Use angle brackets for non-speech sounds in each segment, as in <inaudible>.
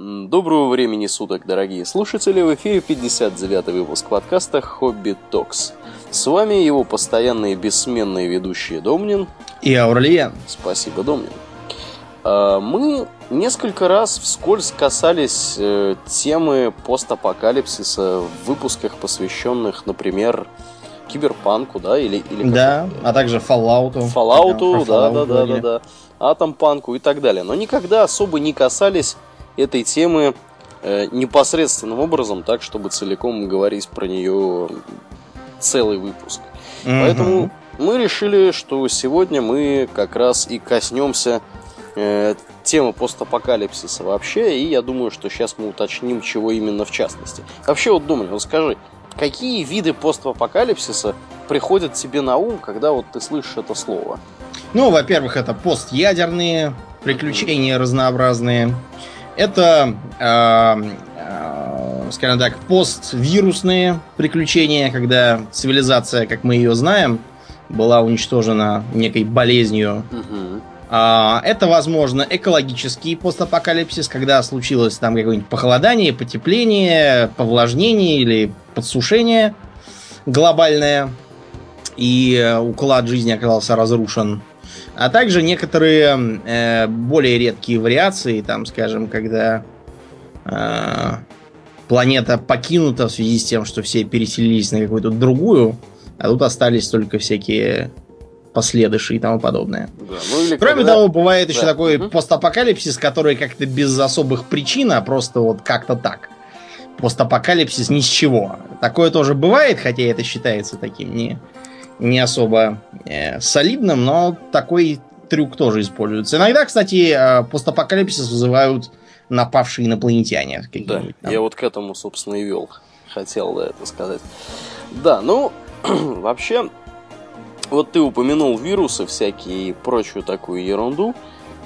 Доброго времени суток, дорогие слушатели! В эфире 59-й выпуск подкаста «Хобби Токс». С вами его постоянные бессменные ведущие Домнин и Аурлиен. Спасибо, Домнин. А, мы несколько раз вскользь касались э, темы постапокалипсиса в выпусках, посвященных, например, киберпанку, да, или... или да, а также Fallout. Fallout, да, да, да, да, да, Атомпанку и так далее. Но никогда особо не касались этой темы э, непосредственным образом, так, чтобы целиком говорить про нее целый выпуск. Mm-hmm. Поэтому мы решили, что сегодня мы как раз и коснемся э, темы постапокалипсиса вообще, и я думаю, что сейчас мы уточним, чего именно в частности. Вообще, вот думай, вот скажи, какие виды постапокалипсиса приходят тебе на ум, когда вот ты слышишь это слово? Ну, во-первых, это постядерные приключения mm-hmm. разнообразные. Это, э, э, скажем так, поствирусные приключения, когда цивилизация, как мы ее знаем, была уничтожена некой болезнью. Угу. А, это, возможно, экологический постапокалипсис, когда случилось там какое-нибудь похолодание, потепление, повлажнение или подсушение глобальное, и уклад жизни оказался разрушен а также некоторые э, более редкие вариации, там, скажем, когда э, планета покинута в связи с тем, что все переселились на какую-то другую, а тут остались только всякие последыши и тому подобное. Да, ну Кроме когда... того, бывает да. еще такой угу. постапокалипсис, который как-то без особых причин, а просто вот как-то так. Постапокалипсис ни с чего. Такое тоже бывает, хотя это считается таким не не особо э, солидным, но такой трюк тоже используется. Иногда, кстати, э, постапокалипсис вызывают напавшие инопланетяне. Да, там. я вот к этому, собственно, и вел. Хотел да, это сказать. Да, ну, <clears throat> вообще, вот ты упомянул вирусы всякие и прочую такую ерунду.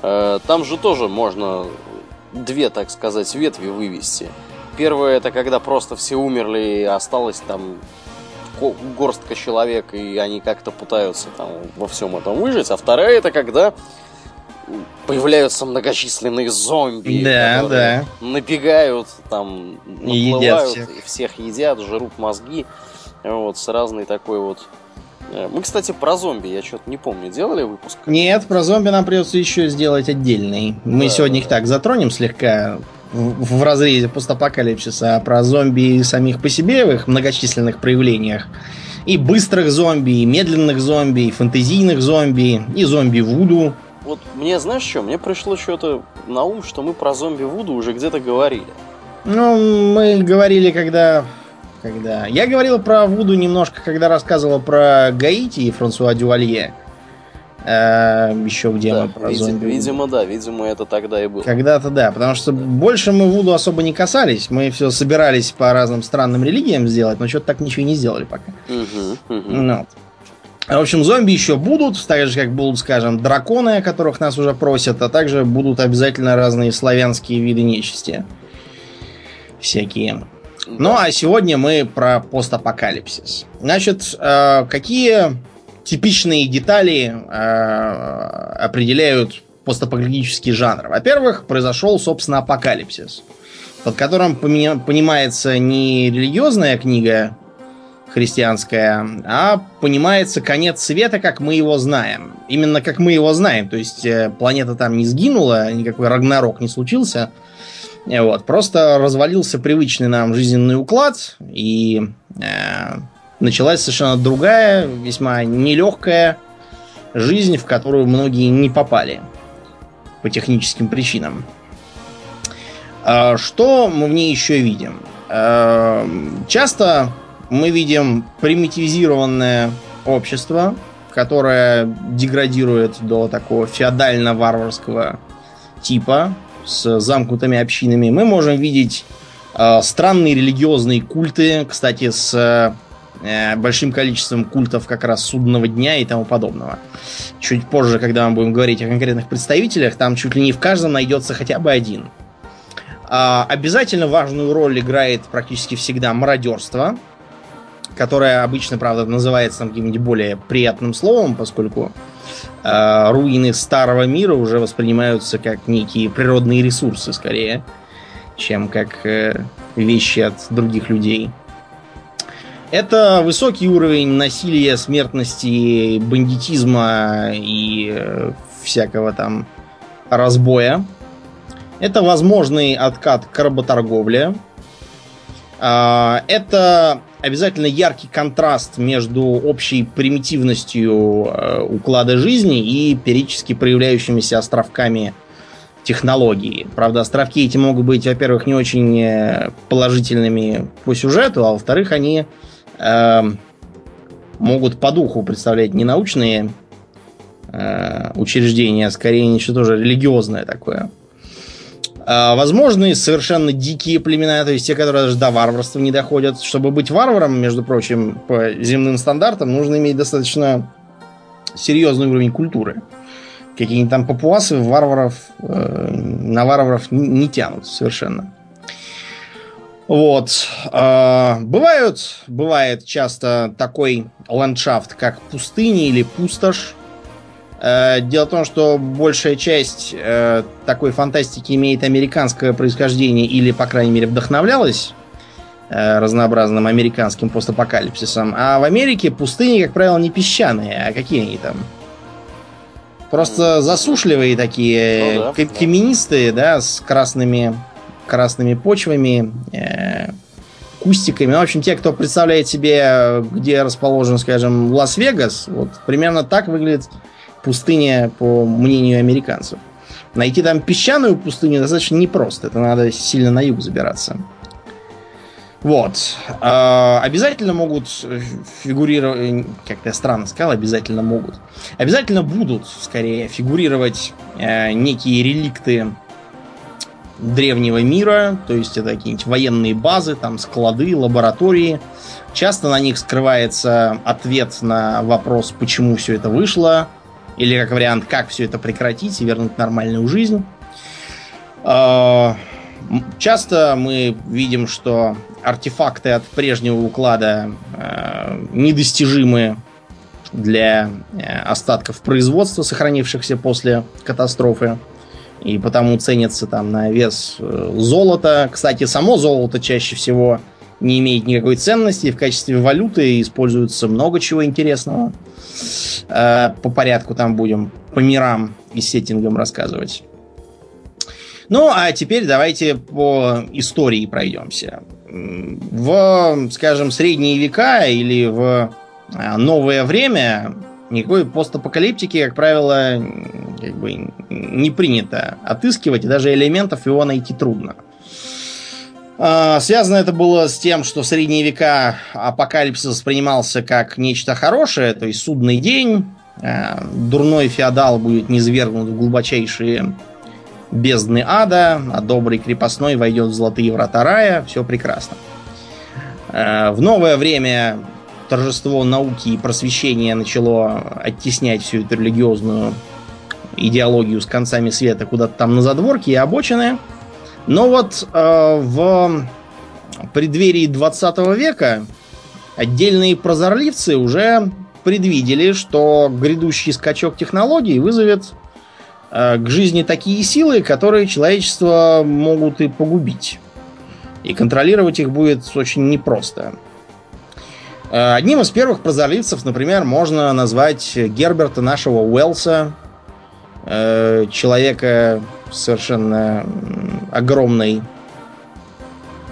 Э, там же тоже можно две, так сказать, ветви вывести. Первое это когда просто все умерли и осталось там горстка человек, и они как-то пытаются там во всем этом выжить. А вторая это когда появляются многочисленные зомби, да, да. набегают, там, наплывают, и едят всех. всех едят, жрут мозги. Вот, с разной такой вот э, мы, кстати, про зомби, я что-то не помню, делали выпуск? Нет, про зомби нам придется еще сделать отдельный. Мы да, сегодня да. их так затронем слегка в, разрезе постапокалипсиса, а про зомби самих по себе в их многочисленных проявлениях. И быстрых зомби, и медленных зомби, и фэнтезийных зомби, и зомби Вуду. Вот мне, знаешь что, мне пришло что-то на ум, что мы про зомби Вуду уже где-то говорили. Ну, мы говорили, когда... когда... Я говорил про Вуду немножко, когда рассказывал про Гаити и Франсуа Дювалье. Э, еще где да, мы про видимо, зомби. Видимо, да, видимо, это тогда и было. Когда-то да, потому что больше мы Вуду особо не касались. Мы все собирались по разным странным религиям сделать, но что-то так ничего и не сделали пока. Угу, угу. Ну. В общем, зомби еще будут, так же, как будут, скажем, драконы, о которых нас уже просят, а также будут обязательно разные славянские виды нечисти. Всякие. Да. Ну, а сегодня мы про постапокалипсис. Значит, э, какие типичные детали э, определяют постапокалиптический жанр. Во-первых, произошел, собственно, апокалипсис, под которым понимается не религиозная книга христианская, а понимается конец света, как мы его знаем. Именно как мы его знаем. То есть э, планета там не сгинула, никакой Рагнарок не случился. Вот, просто развалился привычный нам жизненный уклад, и э, началась совершенно другая, весьма нелегкая жизнь, в которую многие не попали по техническим причинам. А, что мы в ней еще видим? А, часто мы видим примитивизированное общество, которое деградирует до такого феодально-варварского типа с замкнутыми общинами. Мы можем видеть э, странные религиозные культы, кстати, с большим количеством культов как раз судного дня и тому подобного. Чуть позже, когда мы будем говорить о конкретных представителях, там чуть ли не в каждом найдется хотя бы один. А, обязательно важную роль играет практически всегда мародерство, которое обычно, правда, называется каким-нибудь более приятным словом, поскольку э, руины старого мира уже воспринимаются как некие природные ресурсы, скорее, чем как э, вещи от других людей. Это высокий уровень насилия, смертности, бандитизма и э, всякого там разбоя. Это возможный откат к работорговле. А, это обязательно яркий контраст между общей примитивностью э, уклада жизни и периодически проявляющимися островками технологии. Правда, островки эти могут быть, во-первых, не очень э, положительными по сюжету, а во-вторых, они э, могут по духу представлять не научные э, учреждения, а скорее нечто тоже религиозное такое. А, возможны совершенно дикие племена, то есть те, которые даже до варварства не доходят. Чтобы быть варваром, между прочим, по земным стандартам, нужно иметь достаточно серьезный уровень культуры. Какие-нибудь там папуасы варваров, э, на варваров не, не тянут совершенно. Вот. Э, бывают, бывает часто такой ландшафт, как пустыни или пустошь. Э, дело в том, что большая часть э, такой фантастики имеет американское происхождение или, по крайней мере, вдохновлялась э, разнообразным американским постапокалипсисом. А в Америке пустыни, как правило, не песчаные, а какие они там? Просто засушливые такие, ну, да, каменистые, да. да, с красными, красными почвами, э, кустиками. В общем, те, кто представляет себе, где расположен, скажем, Лас-Вегас, вот примерно так выглядит пустыня, по мнению американцев. Найти там песчаную пустыню достаточно непросто. Это надо сильно на юг забираться. Вот. А, обязательно могут фигурировать... Как-то я странно сказал, обязательно могут. Обязательно будут, скорее, фигурировать э, некие реликты древнего мира. То есть это какие-нибудь военные базы, там склады, лаборатории. Часто на них скрывается ответ на вопрос, почему все это вышло или как вариант, как все это прекратить и вернуть нормальную жизнь. А, часто мы видим, что артефакты от прежнего уклада а, недостижимы для э, остатков производства, сохранившихся после катастрофы. И потому ценятся там на вес э, золота. Кстати, само золото чаще всего не имеет никакой ценности. В качестве валюты используется много чего интересного. Э, по порядку там будем по мирам и сеттингам рассказывать. Ну, а теперь давайте по истории пройдемся. В, скажем, средние века или в э, новое время никакой постапокалиптики, как правило, как бы не принято отыскивать, и даже элементов его найти трудно. А, связано это было с тем, что в средние века апокалипсис воспринимался как нечто хорошее, то есть судный день, а, дурной феодал будет низвергнут в глубочайшие бездны ада, а добрый крепостной войдет в золотые врата рая, все прекрасно. А, в новое время торжество науки и просвещения начало оттеснять всю эту религиозную идеологию с концами света куда-то там на задворке и обочины – но вот э, в преддверии 20 века отдельные прозорливцы уже предвидели, что грядущий скачок технологий вызовет э, к жизни такие силы, которые человечество могут и погубить. И контролировать их будет очень непросто. Э, одним из первых прозорливцев, например, можно назвать Герберта нашего Уэлса, э, человека совершенно огромной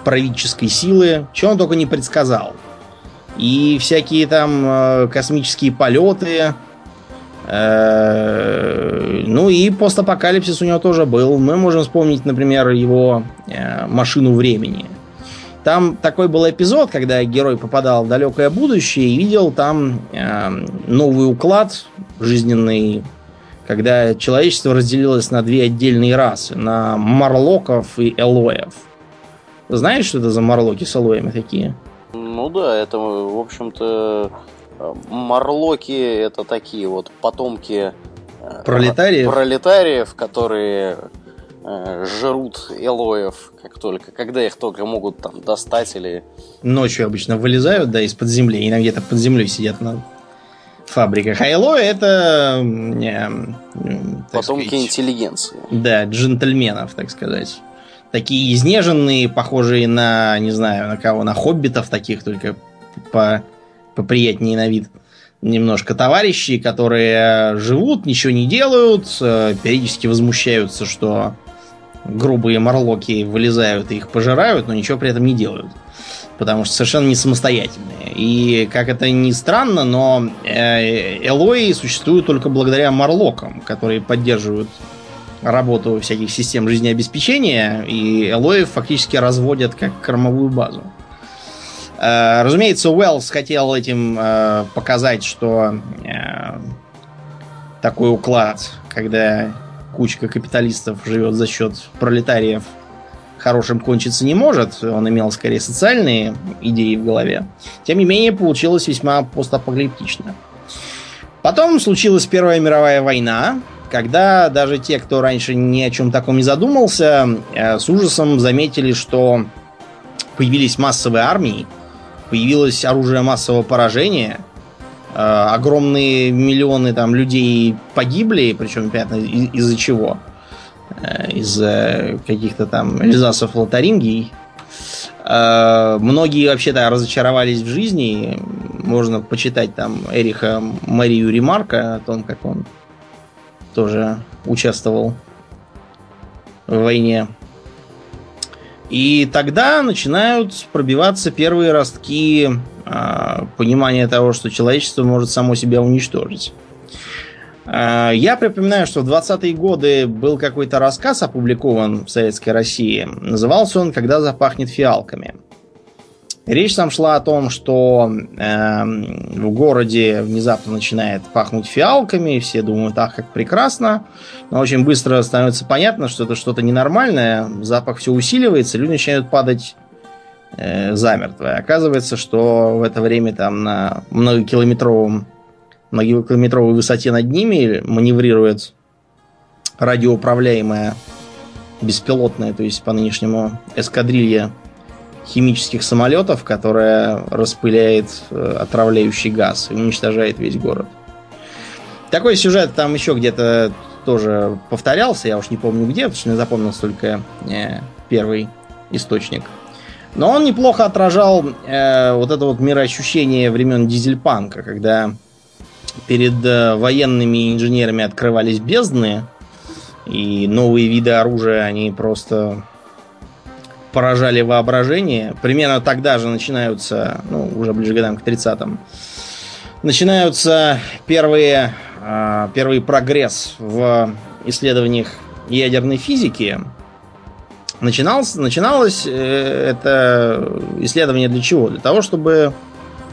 правительской силы, чего он только не предсказал. И всякие там э, космические полеты, ну и постапокалипсис у него тоже был. Мы можем вспомнить, например, его машину времени. Там такой был эпизод, когда герой попадал в далекое будущее и видел там новый уклад жизненный когда человечество разделилось на две отдельные расы, на марлоков и элоев. Знаешь, что это за марлоки с элоями такие? Ну да, это, в общем-то, марлоки это такие вот потомки э, пролетариев, пролетариев которые э, жрут элоев, как только, когда их только могут там достать или... Ночью обычно вылезают, да, из-под земли, иногда где-то под землей сидят на фабрика. Хайло это... Э, Потомки сказать, интеллигенции. Да, джентльменов, так сказать. такие изнеженные, похожие на, не знаю, на кого, на хоббитов таких, только по, поприятнее на вид. Немножко товарищи, которые живут, ничего не делают, э, периодически возмущаются, что грубые морлоки вылезают и их пожирают, но ничего при этом не делают. Потому что совершенно не самостоятельные. И как это ни странно, но э, Элои существуют только благодаря морлокам, которые поддерживают работу всяких систем жизнеобеспечения, и Элоев фактически разводят как кормовую базу. Э, разумеется, Уэллс хотел этим э, показать, что такой уклад, когда кучка капиталистов живет за счет пролетариев, хорошим кончиться не может. Он имел скорее социальные идеи в голове. Тем не менее, получилось весьма постапокалиптично. Потом случилась Первая мировая война, когда даже те, кто раньше ни о чем таком не задумался, э, с ужасом заметили, что появились массовые армии, появилось оружие массового поражения – огромные миллионы там людей погибли, причем понятно из- из-за чего? Э, из-за каких-то там Эльзасов Лотарингий. Э, многие вообще-то разочаровались в жизни. Можно почитать там Эриха Марию Ремарка о том, как он тоже участвовал в войне. И тогда начинают пробиваться первые ростки а, понимание того, что человечество может само себя уничтожить. А, я припоминаю, что в 20-е годы был какой-то рассказ опубликован в Советской России. Назывался он «Когда запахнет фиалками». Речь там шла о том, что э, в городе внезапно начинает пахнуть фиалками, все думают, ах, как прекрасно, но очень быстро становится понятно, что это что-то ненормальное, запах все усиливается, люди начинают падать э, замертво. И оказывается, что в это время там на многокилометровом многокилометровой высоте над ними маневрирует радиоуправляемая беспилотная, то есть по нынешнему эскадрилья химических самолетов, которая распыляет э, отравляющий газ и уничтожает весь город. Такой сюжет там еще где-то тоже повторялся, я уж не помню где, потому что не запомнил только э, первый источник. Но он неплохо отражал э, вот это вот мироощущение времен дизельпанка, когда перед э, военными инженерами открывались бездны, и новые виды оружия, они просто поражали воображение. Примерно тогда же начинаются, ну, уже ближе к годам к 30-м, начинаются первые, э, первый прогресс в исследованиях ядерной физики, Начиналось, начиналось э, это исследование для чего? Для того, чтобы,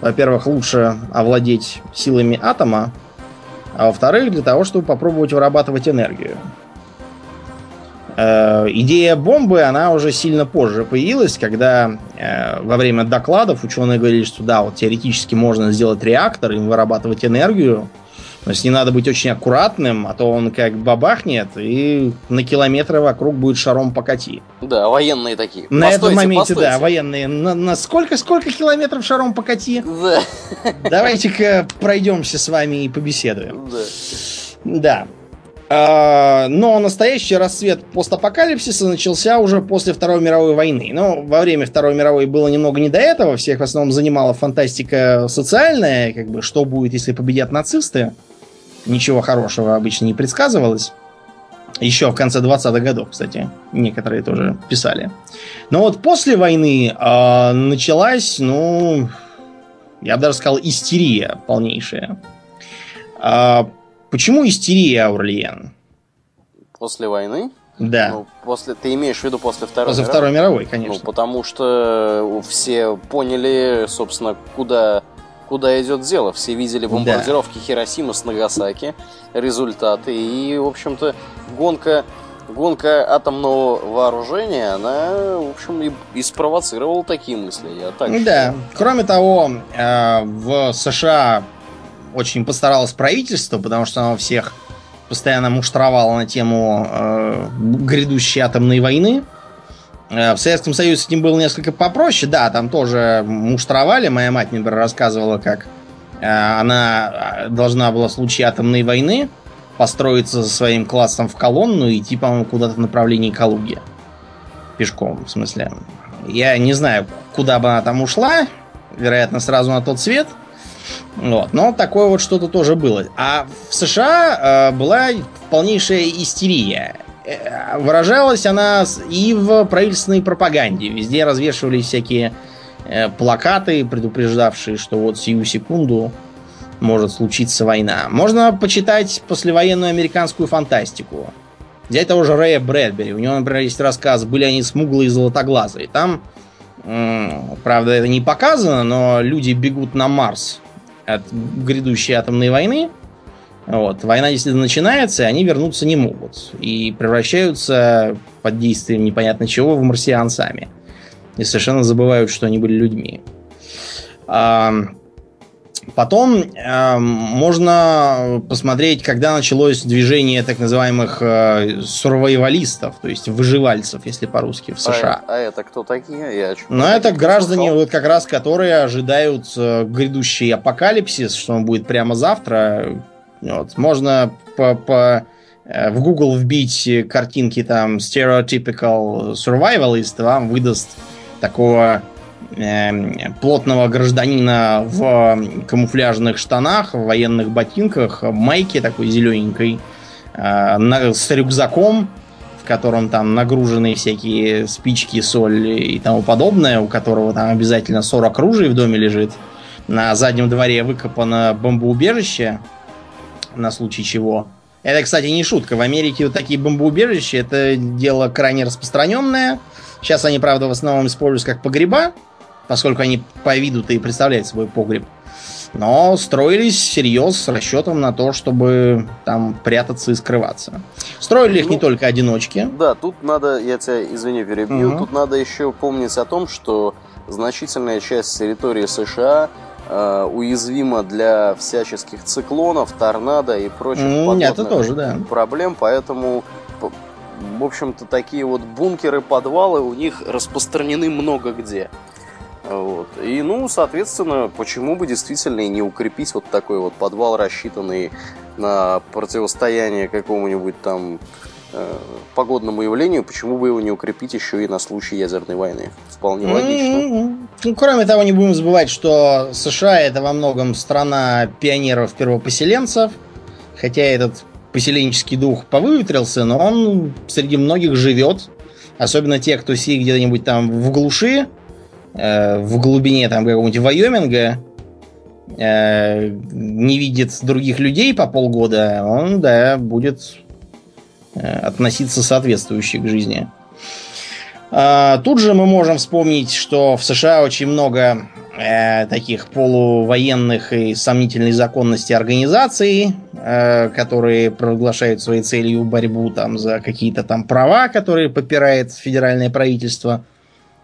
во-первых, лучше овладеть силами атома, а во-вторых, для того, чтобы попробовать вырабатывать энергию. Э, идея бомбы, она уже сильно позже появилась, когда э, во время докладов ученые говорили, что да, вот теоретически можно сделать реактор и вырабатывать энергию, но с ним надо быть очень аккуратным, а то он как бабахнет и на километры вокруг будет шаром покати. Да, военные такие. На постойте, этом моменте, постойте. да, военные. На, на сколько, сколько километров шаром покати? Да. Давайте-ка пройдемся с вами и побеседуем. Да. Да. А, но настоящий расцвет постапокалипсиса начался уже после Второй мировой войны. Но во время Второй мировой было немного не до этого. Всех в основном занимала фантастика социальная, как бы что будет, если победят нацисты ничего хорошего обычно не предсказывалось. Еще в конце 20-х годов, кстати, некоторые тоже писали. Но вот после войны э, началась, ну, я бы даже сказал, истерия полнейшая. Почему истерия, Аурлиен? После войны? Да. Ну, после, ты имеешь в виду после Второй после мировой? Второй мировой, конечно. Ну, потому что все поняли, собственно, куда куда идет дело. Все видели бомбардировки да. Хиросимы с Нагасаки, результаты. И, в общем-то, гонка, гонка атомного вооружения, она, в общем, и, и спровоцировала такие мысли. Я так да. Считаю. Кроме того, э, в США очень постаралось правительство, потому что оно всех постоянно муштровало на тему э, грядущей атомной войны. Э, в Советском Союзе с ним было несколько попроще. Да, там тоже муштровали. Моя мать, например, рассказывала, как э, она э, должна была в случае атомной войны построиться за своим классом в колонну и идти, по-моему, куда-то в направлении Калуги. пешком, в смысле. Я не знаю, куда бы она там ушла. Вероятно, сразу на тот свет. Вот. Но такое вот что-то тоже было. А в США э, была полнейшая истерия. Э, выражалась она и в правительственной пропаганде. Везде развешивались всякие э, плакаты, предупреждавшие, что вот сию секунду может случиться война. Можно почитать послевоенную американскую фантастику. Взять того же Рэя Брэдбери. У него, например, есть рассказ «Были они смуглые и золотоглазые». Там, правда, это не показано, но люди бегут на Марс от грядущей атомной войны. Вот. Война действительно начинается, и они вернуться не могут. И превращаются под действием непонятно чего в марсиан сами. И совершенно забывают, что они были людьми. Потом э, можно посмотреть, когда началось движение так называемых э, сурвайвалистов, то есть выживальцев, если по-русски, в США. А, а это кто такие? Я ну, это граждане, вот как раз, которые ожидают э, грядущий апокалипсис, что он будет прямо завтра. Вот. Можно по, по, э, в Google вбить картинки там stereotypical survivalist, вам выдаст такого плотного гражданина в камуфляжных штанах, в военных ботинках, майке такой зелененькой, э, с рюкзаком, в котором там нагружены всякие спички, соль и тому подобное, у которого там обязательно 40 ружей в доме лежит. На заднем дворе выкопано бомбоубежище, на случай чего. Это, кстати, не шутка. В Америке вот такие бомбоубежища это дело крайне распространенное. Сейчас они, правда, в основном используются как погреба, поскольку они по виду-то и представляют собой погреб. Но строились всерьез с расчетом на то, чтобы там прятаться и скрываться. Строили их ну, не только одиночки. Да, тут надо, я тебя, извини, перебью, угу. тут надо еще помнить о том, что значительная часть территории США э, уязвима для всяческих циклонов, торнадо и прочих mm, это тоже, да. проблем, поэтому в общем-то, такие вот бункеры, подвалы у них распространены много где. Вот. И, ну, соответственно, почему бы действительно и не укрепить вот такой вот подвал, рассчитанный на противостояние какому-нибудь там э, погодному явлению, почему бы его не укрепить еще и на случай ядерной войны? Вполне логично. Ну, кроме того, не будем забывать, что США это во многом страна пионеров-первопоселенцев, хотя этот поселенческий дух повыветрился, но он среди многих живет, особенно те, кто сидит где-нибудь там в глуши, Э, в глубине там какого-нибудь Вайоминга э, не видит других людей по полгода, он, да, будет э, относиться соответствующе к жизни. А, тут же мы можем вспомнить, что в США очень много таких полувоенных и сомнительной законности организаций, э, которые провозглашают своей целью борьбу там за какие-то там права, которые попирает федеральное правительство.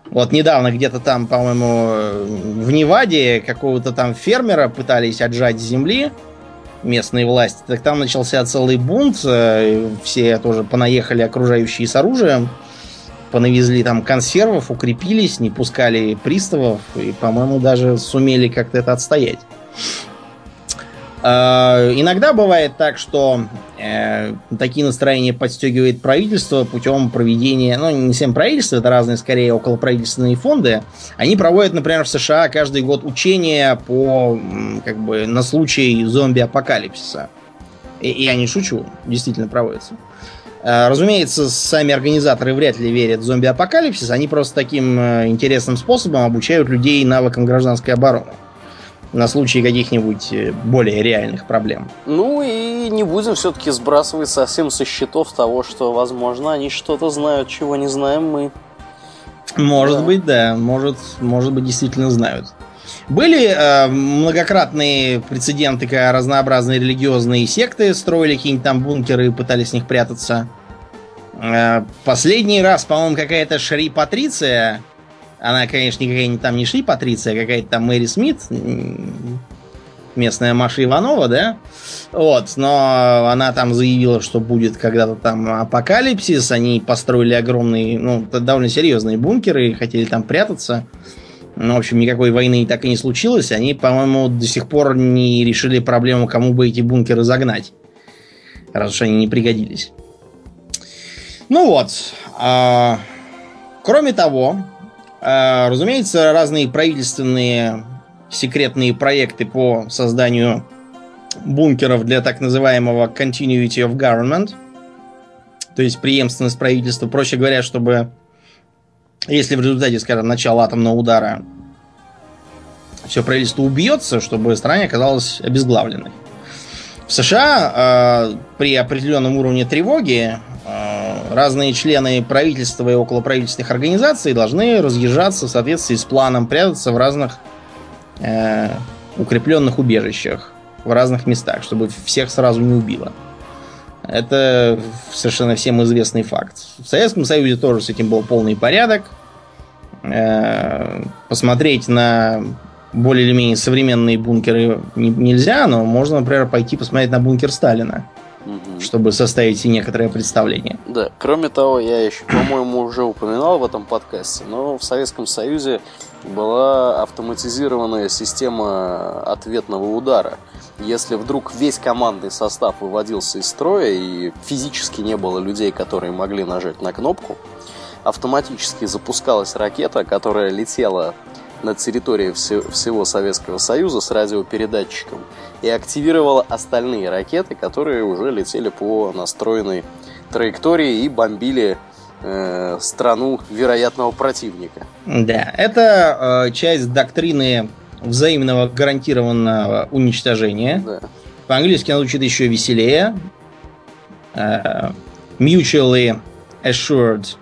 Вот недавно где-то там, по-моему, в Неваде какого-то там фермера пытались отжать земли местные власти. Так там начался целый бунт. Э, все тоже понаехали окружающие с оружием. Понавезли там консервов, укрепились, не пускали приставов. И, по-моему, даже сумели как-то это отстоять. Э, иногда бывает так, что э, такие настроения подстегивает правительство путем проведения, ну, не всем правительство, это разные, скорее, околоправительственные фонды. Они проводят, например, в США каждый год учения по, как бы, на случай зомби-апокалипсиса. И, и я не шучу, действительно проводятся. Э, разумеется, сами организаторы вряд ли верят в зомби-апокалипсис, они просто таким э, интересным способом обучают людей навыкам гражданской обороны на случай каких-нибудь э, более реальных проблем. Ну и не будем все-таки сбрасывать совсем со счетов того, что, возможно, они что-то знают, чего не знаем мы. Может да. быть, да. Может, может быть, действительно знают. Были э, многократные прецеденты, когда разнообразные религиозные секты строили какие-нибудь там бункеры и пытались с них прятаться. Э, последний раз, по-моему, какая-то Шри Патриция она, конечно, никакая там не Шли Патриция, а какая-то там Мэри Смит, местная Маша Иванова, да? Вот, но она там заявила, что будет когда-то там апокалипсис, они построили огромные, ну, довольно серьезные бункеры, хотели там прятаться. Ну, в общем, никакой войны так и не случилось. Они, по-моему, до сих пор не решили проблему, кому бы эти бункеры загнать. Раз уж они не пригодились. Ну вот. А Кроме того, разумеется, разные правительственные секретные проекты по созданию бункеров для так называемого continuity of government, то есть преемственность правительства, проще говоря, чтобы если в результате, скажем, начала атомного удара все правительство убьется, чтобы страна оказалась обезглавленной. В США э, при определенном уровне тревоги разные члены правительства и околоправительственных организаций должны разъезжаться в соответствии с планом, прятаться в разных э, укрепленных убежищах в разных местах, чтобы всех сразу не убило. Это совершенно всем известный факт. В Советском Союзе тоже с этим был полный порядок. Э, посмотреть на более или менее современные бункеры нельзя, но можно, например, пойти посмотреть на бункер Сталина, угу. чтобы составить некоторое представление. Да, кроме того, я еще, по-моему, уже упоминал в этом подкасте, но в Советском Союзе была автоматизированная система ответного удара. Если вдруг весь командный состав выводился из строя и физически не было людей, которые могли нажать на кнопку, автоматически запускалась ракета, которая летела над территорией всего Советского Союза с радиопередатчиком и активировала остальные ракеты, которые уже летели по настроенной траектории и бомбили э, страну вероятного противника. Да, это э, часть доктрины взаимного гарантированного уничтожения. Да. По-английски она звучит еще веселее. Э, mutually assured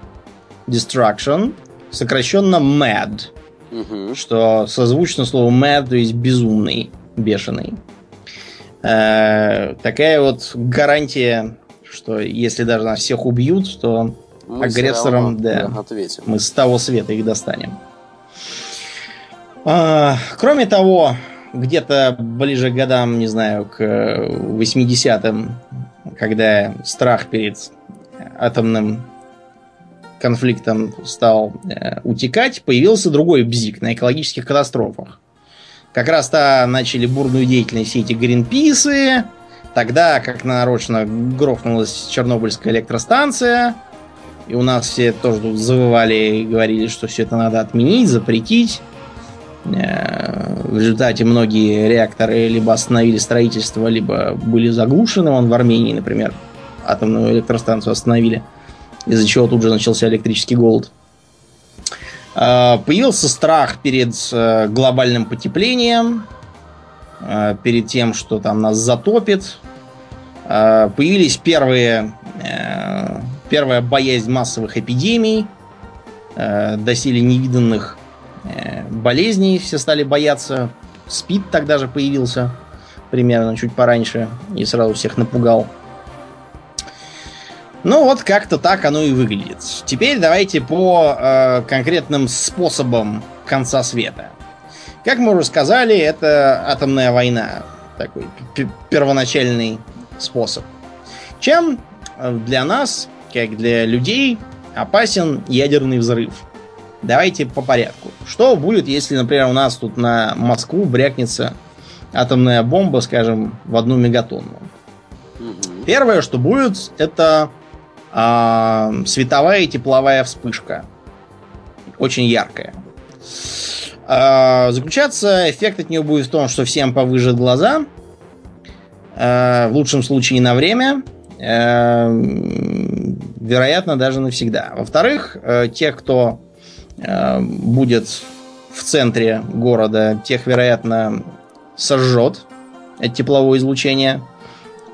destruction, сокращенно MAD, угу. что созвучно слову mad, то есть безумный, бешеный. Э, такая вот гарантия, что если даже нас всех убьют, то мы агрессорам, да, ответим. мы с того света их достанем. А, кроме того, где-то ближе к годам, не знаю, к 80-м, когда страх перед атомным конфликтом стал э, утекать, появился другой бзик на экологических катастрофах. Как раз-то начали бурную деятельность все эти гринписы, тогда, как нарочно, грохнулась Чернобыльская электростанция, и у нас все тоже тут завывали и говорили, что все это надо отменить, запретить. Э, в результате многие реакторы либо остановили строительство, либо были заглушены. Он в Армении, например, атомную электростанцию остановили из-за чего тут же начался электрический голод. А, появился страх перед э, глобальным потеплением, э, перед тем, что там нас затопит. А, появились первые, э, первая боязнь массовых эпидемий, доселе невиданных болезней все стали бояться. СПИД тогда же появился, примерно чуть пораньше, и сразу всех напугал. Ну вот как-то так оно и выглядит. Теперь давайте по э, конкретным способам конца света. Как мы уже сказали, это атомная война. Такой первоначальный способ. Чем э, для нас, как для людей, опасен ядерный взрыв? Давайте по порядку. Что будет, если, например, у нас тут на Москву брякнется атомная бомба, скажем, в одну мегатонну? Первое, что будет, это а, световая и тепловая вспышка. Очень яркая. А, заключаться эффект от нее будет в том, что всем повыжат глаза. А, в лучшем случае на время. Вероятно, даже навсегда. Во-вторых, а, тех, кто а, будет в центре города, тех, вероятно, сожжет от теплового излучения.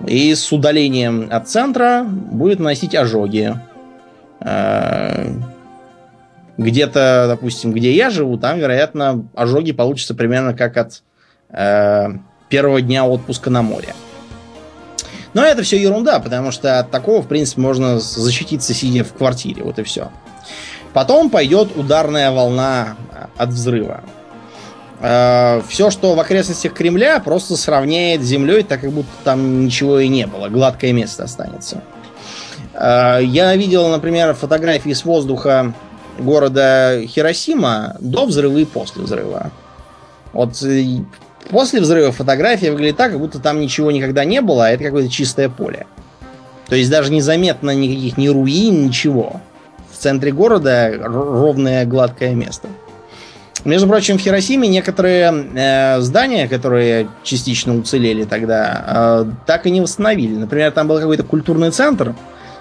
И с удалением от центра будет наносить ожоги. Э, где-то, допустим, где я живу, там, вероятно, ожоги получатся примерно как от э, первого дня отпуска на море. Но это все ерунда, потому что от такого, в принципе, можно защититься, сидя в квартире. Вот и все. Потом пойдет ударная волна от взрыва. Э, все, что в окрестностях Кремля, просто сравняет с землей, так как будто там ничего и не было. Гладкое место останется. Э, я видел, например, фотографии с воздуха города Хиросима до взрыва и после взрыва. Вот э, после взрыва фотография выглядит так, как будто там ничего никогда не было, а это какое-то чистое поле. То есть даже незаметно никаких ни руин, ничего. в центре города ровное гладкое место. Между прочим, в Хиросиме некоторые э, здания, которые частично уцелели тогда, э, так и не восстановили. Например, там был какой-то культурный центр,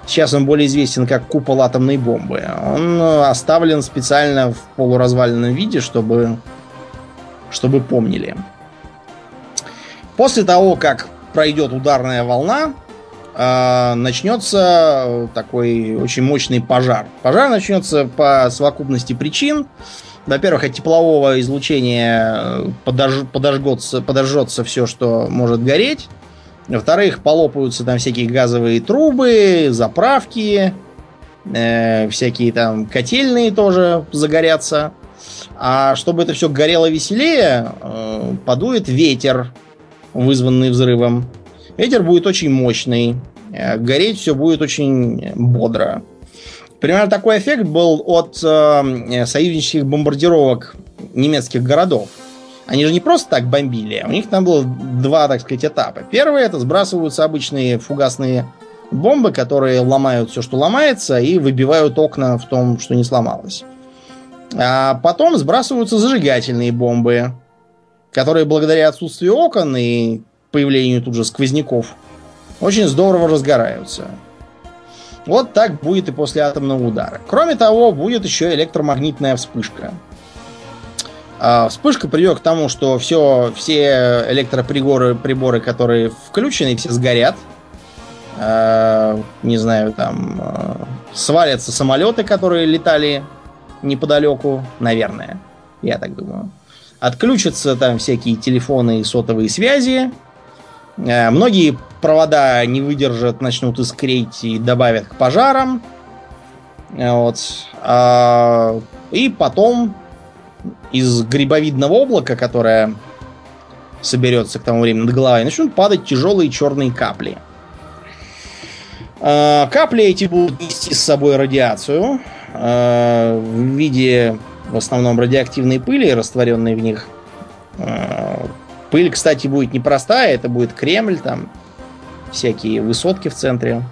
сейчас он более известен как купол атомной бомбы. Он оставлен специально в полуразваленном виде, чтобы, чтобы помнили. После того, как пройдет ударная волна, э, начнется такой очень мощный пожар. Пожар начнется по совокупности причин. Во-первых, от теплового излучения подож, подожгется, подожжется все, что может гореть. Во-вторых, полопаются там всякие газовые трубы, заправки, э, всякие там котельные тоже загорятся. А чтобы это все горело веселее, э, подует ветер, вызванный взрывом. Ветер будет очень мощный, э, гореть все будет очень бодро. Примерно такой эффект был от э, союзнических бомбардировок немецких городов. Они же не просто так бомбили, у них там было два, так сказать, этапа. Первый это сбрасываются обычные фугасные бомбы, которые ломают все, что ломается, и выбивают окна в том, что не сломалось. А потом сбрасываются зажигательные бомбы, которые благодаря отсутствию окон и появлению тут же сквозняков очень здорово разгораются. Вот так будет и после атомного удара. Кроме того, будет еще электромагнитная вспышка. А вспышка приведет к тому, что все, все электроприборы, приборы, которые включены, все сгорят. А, не знаю, там а, свалятся самолеты, которые летали неподалеку, наверное. Я так думаю. Отключатся там всякие телефоны и сотовые связи. А, многие провода не выдержат, начнут искреть и добавят к пожарам. Вот. А, и потом из грибовидного облака, которое соберется к тому времени над головой, начнут падать тяжелые черные капли. А, капли эти будут нести с собой радиацию в виде в основном радиоактивной пыли, растворенной в них. Пыль, кстати, будет непростая, это будет Кремль, там всякие высотки в центре.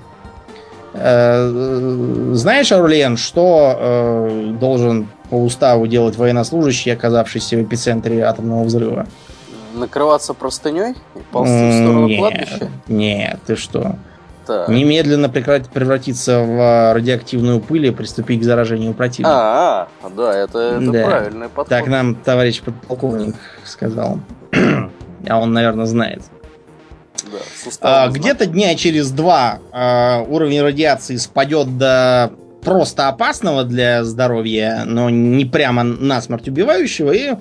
Э, знаешь, Аурлиен, что э, должен по уставу делать военнослужащий, оказавшийся в эпицентре атомного взрыва? Накрываться простыней и ползти в сторону нет, кладбища? Нет, ты что? Так. Немедленно прекратить превратиться в радиоактивную пыль и приступить к заражению противника. А, -а, -а да, это, это да. правильный подход. Так нам товарищ подполковник сказал. А он, наверное, знает. Да, а, где-то дня через два а, уровень радиации спадет до просто опасного для здоровья, но не прямо насмерть убивающего, и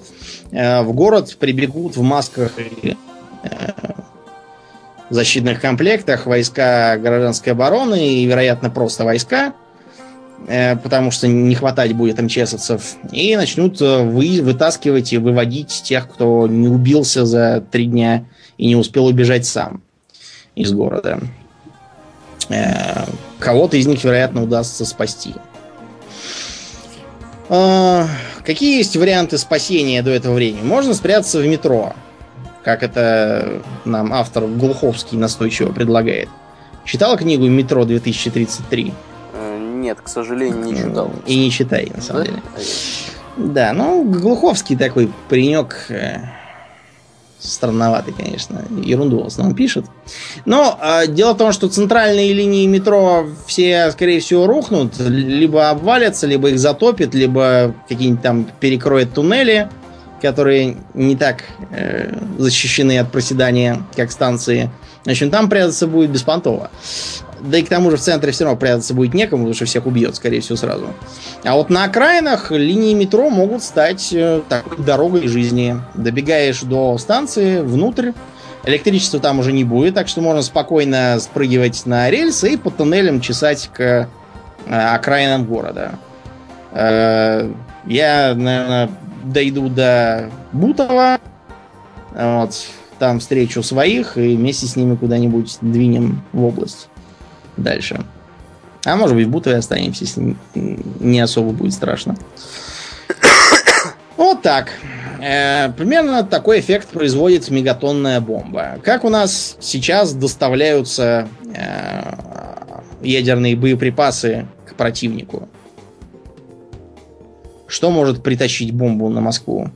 э, в город прибегут в масках и э, защитных комплектах войска гражданской обороны и, вероятно, просто войска, потому что не хватать будет МЧСовцев, и начнут э, вы, вытаскивать и выводить тех, кто не убился за три дня и не успел убежать сам из города. Э, кого-то из них, вероятно, удастся спасти. Э, какие есть варианты спасения до этого времени? Можно спрятаться в метро, как это нам автор Глуховский настойчиво предлагает. Читал книгу «Метро 2033»? Э, нет, к сожалению, не читал. И не читай, на самом да? деле. Да, ну, Глуховский такой паренек странноватый, конечно, ерунду в основном пишет. Но э, дело в том, что центральные линии метро все, скорее всего, рухнут, либо обвалятся, либо их затопит, либо какие-нибудь там перекроют туннели, которые не так э, защищены от проседания, как станции. Значит, там прятаться будет беспонтово. Да и к тому же в центре все равно прятаться будет некому, потому что всех убьет, скорее всего, сразу. А вот на окраинах линии метро могут стать э, такой дорогой жизни. Добегаешь до станции, внутрь, электричества там уже не будет, так что можно спокойно спрыгивать на рельсы и по туннелям чесать к э, окраинам города. Э, я, наверное, дойду до Бутова, вот, там встречу своих и вместе с ними куда-нибудь двинем в область дальше. А может быть, в Бутове останемся, если не особо будет страшно. Вот так. Э, примерно такой эффект производит мегатонная бомба. Как у нас сейчас доставляются э, ядерные боеприпасы к противнику? что может притащить бомбу на Москву?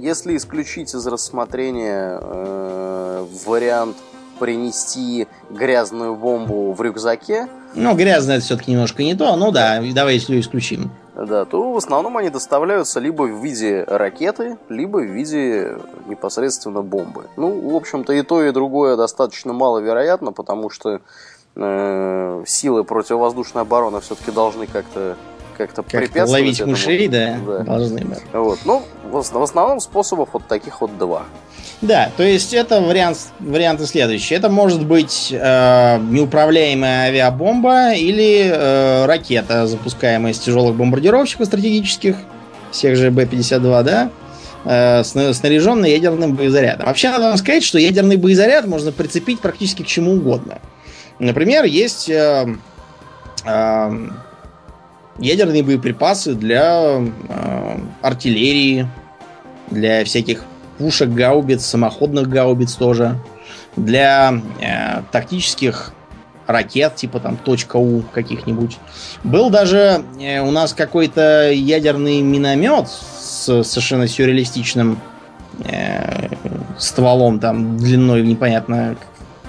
Если исключить из рассмотрения э, вариант принести грязную бомбу в рюкзаке. Ну, грязное это все-таки немножко не то, ну да, давай если исключим. Да, то в основном они доставляются либо в виде ракеты, либо в виде непосредственно бомбы. Ну, в общем-то, и то, и другое достаточно маловероятно, потому что э, силы противовоздушной обороны все-таки должны как-то как-то как препятствовать ловить этому. мышей, да, да. должны. Да. Вот. Ну, в основном способов вот таких вот два. Да, то есть это вариант, варианты следующие. Это может быть э, неуправляемая авиабомба или э, ракета, запускаемая из тяжелых бомбардировщиков стратегических, всех же Б-52, да, э, снаряженный ядерным боезарядом. Вообще надо вам сказать, что ядерный боезаряд можно прицепить практически к чему угодно. Например, есть э, э, ядерные боеприпасы для э, артиллерии, для всяких пушек, гаубиц, самоходных гаубиц тоже, для э, тактических ракет, типа там У каких-нибудь. Был даже э, у нас какой-то ядерный миномет с совершенно сюрреалистичным э, стволом, там длиной непонятно,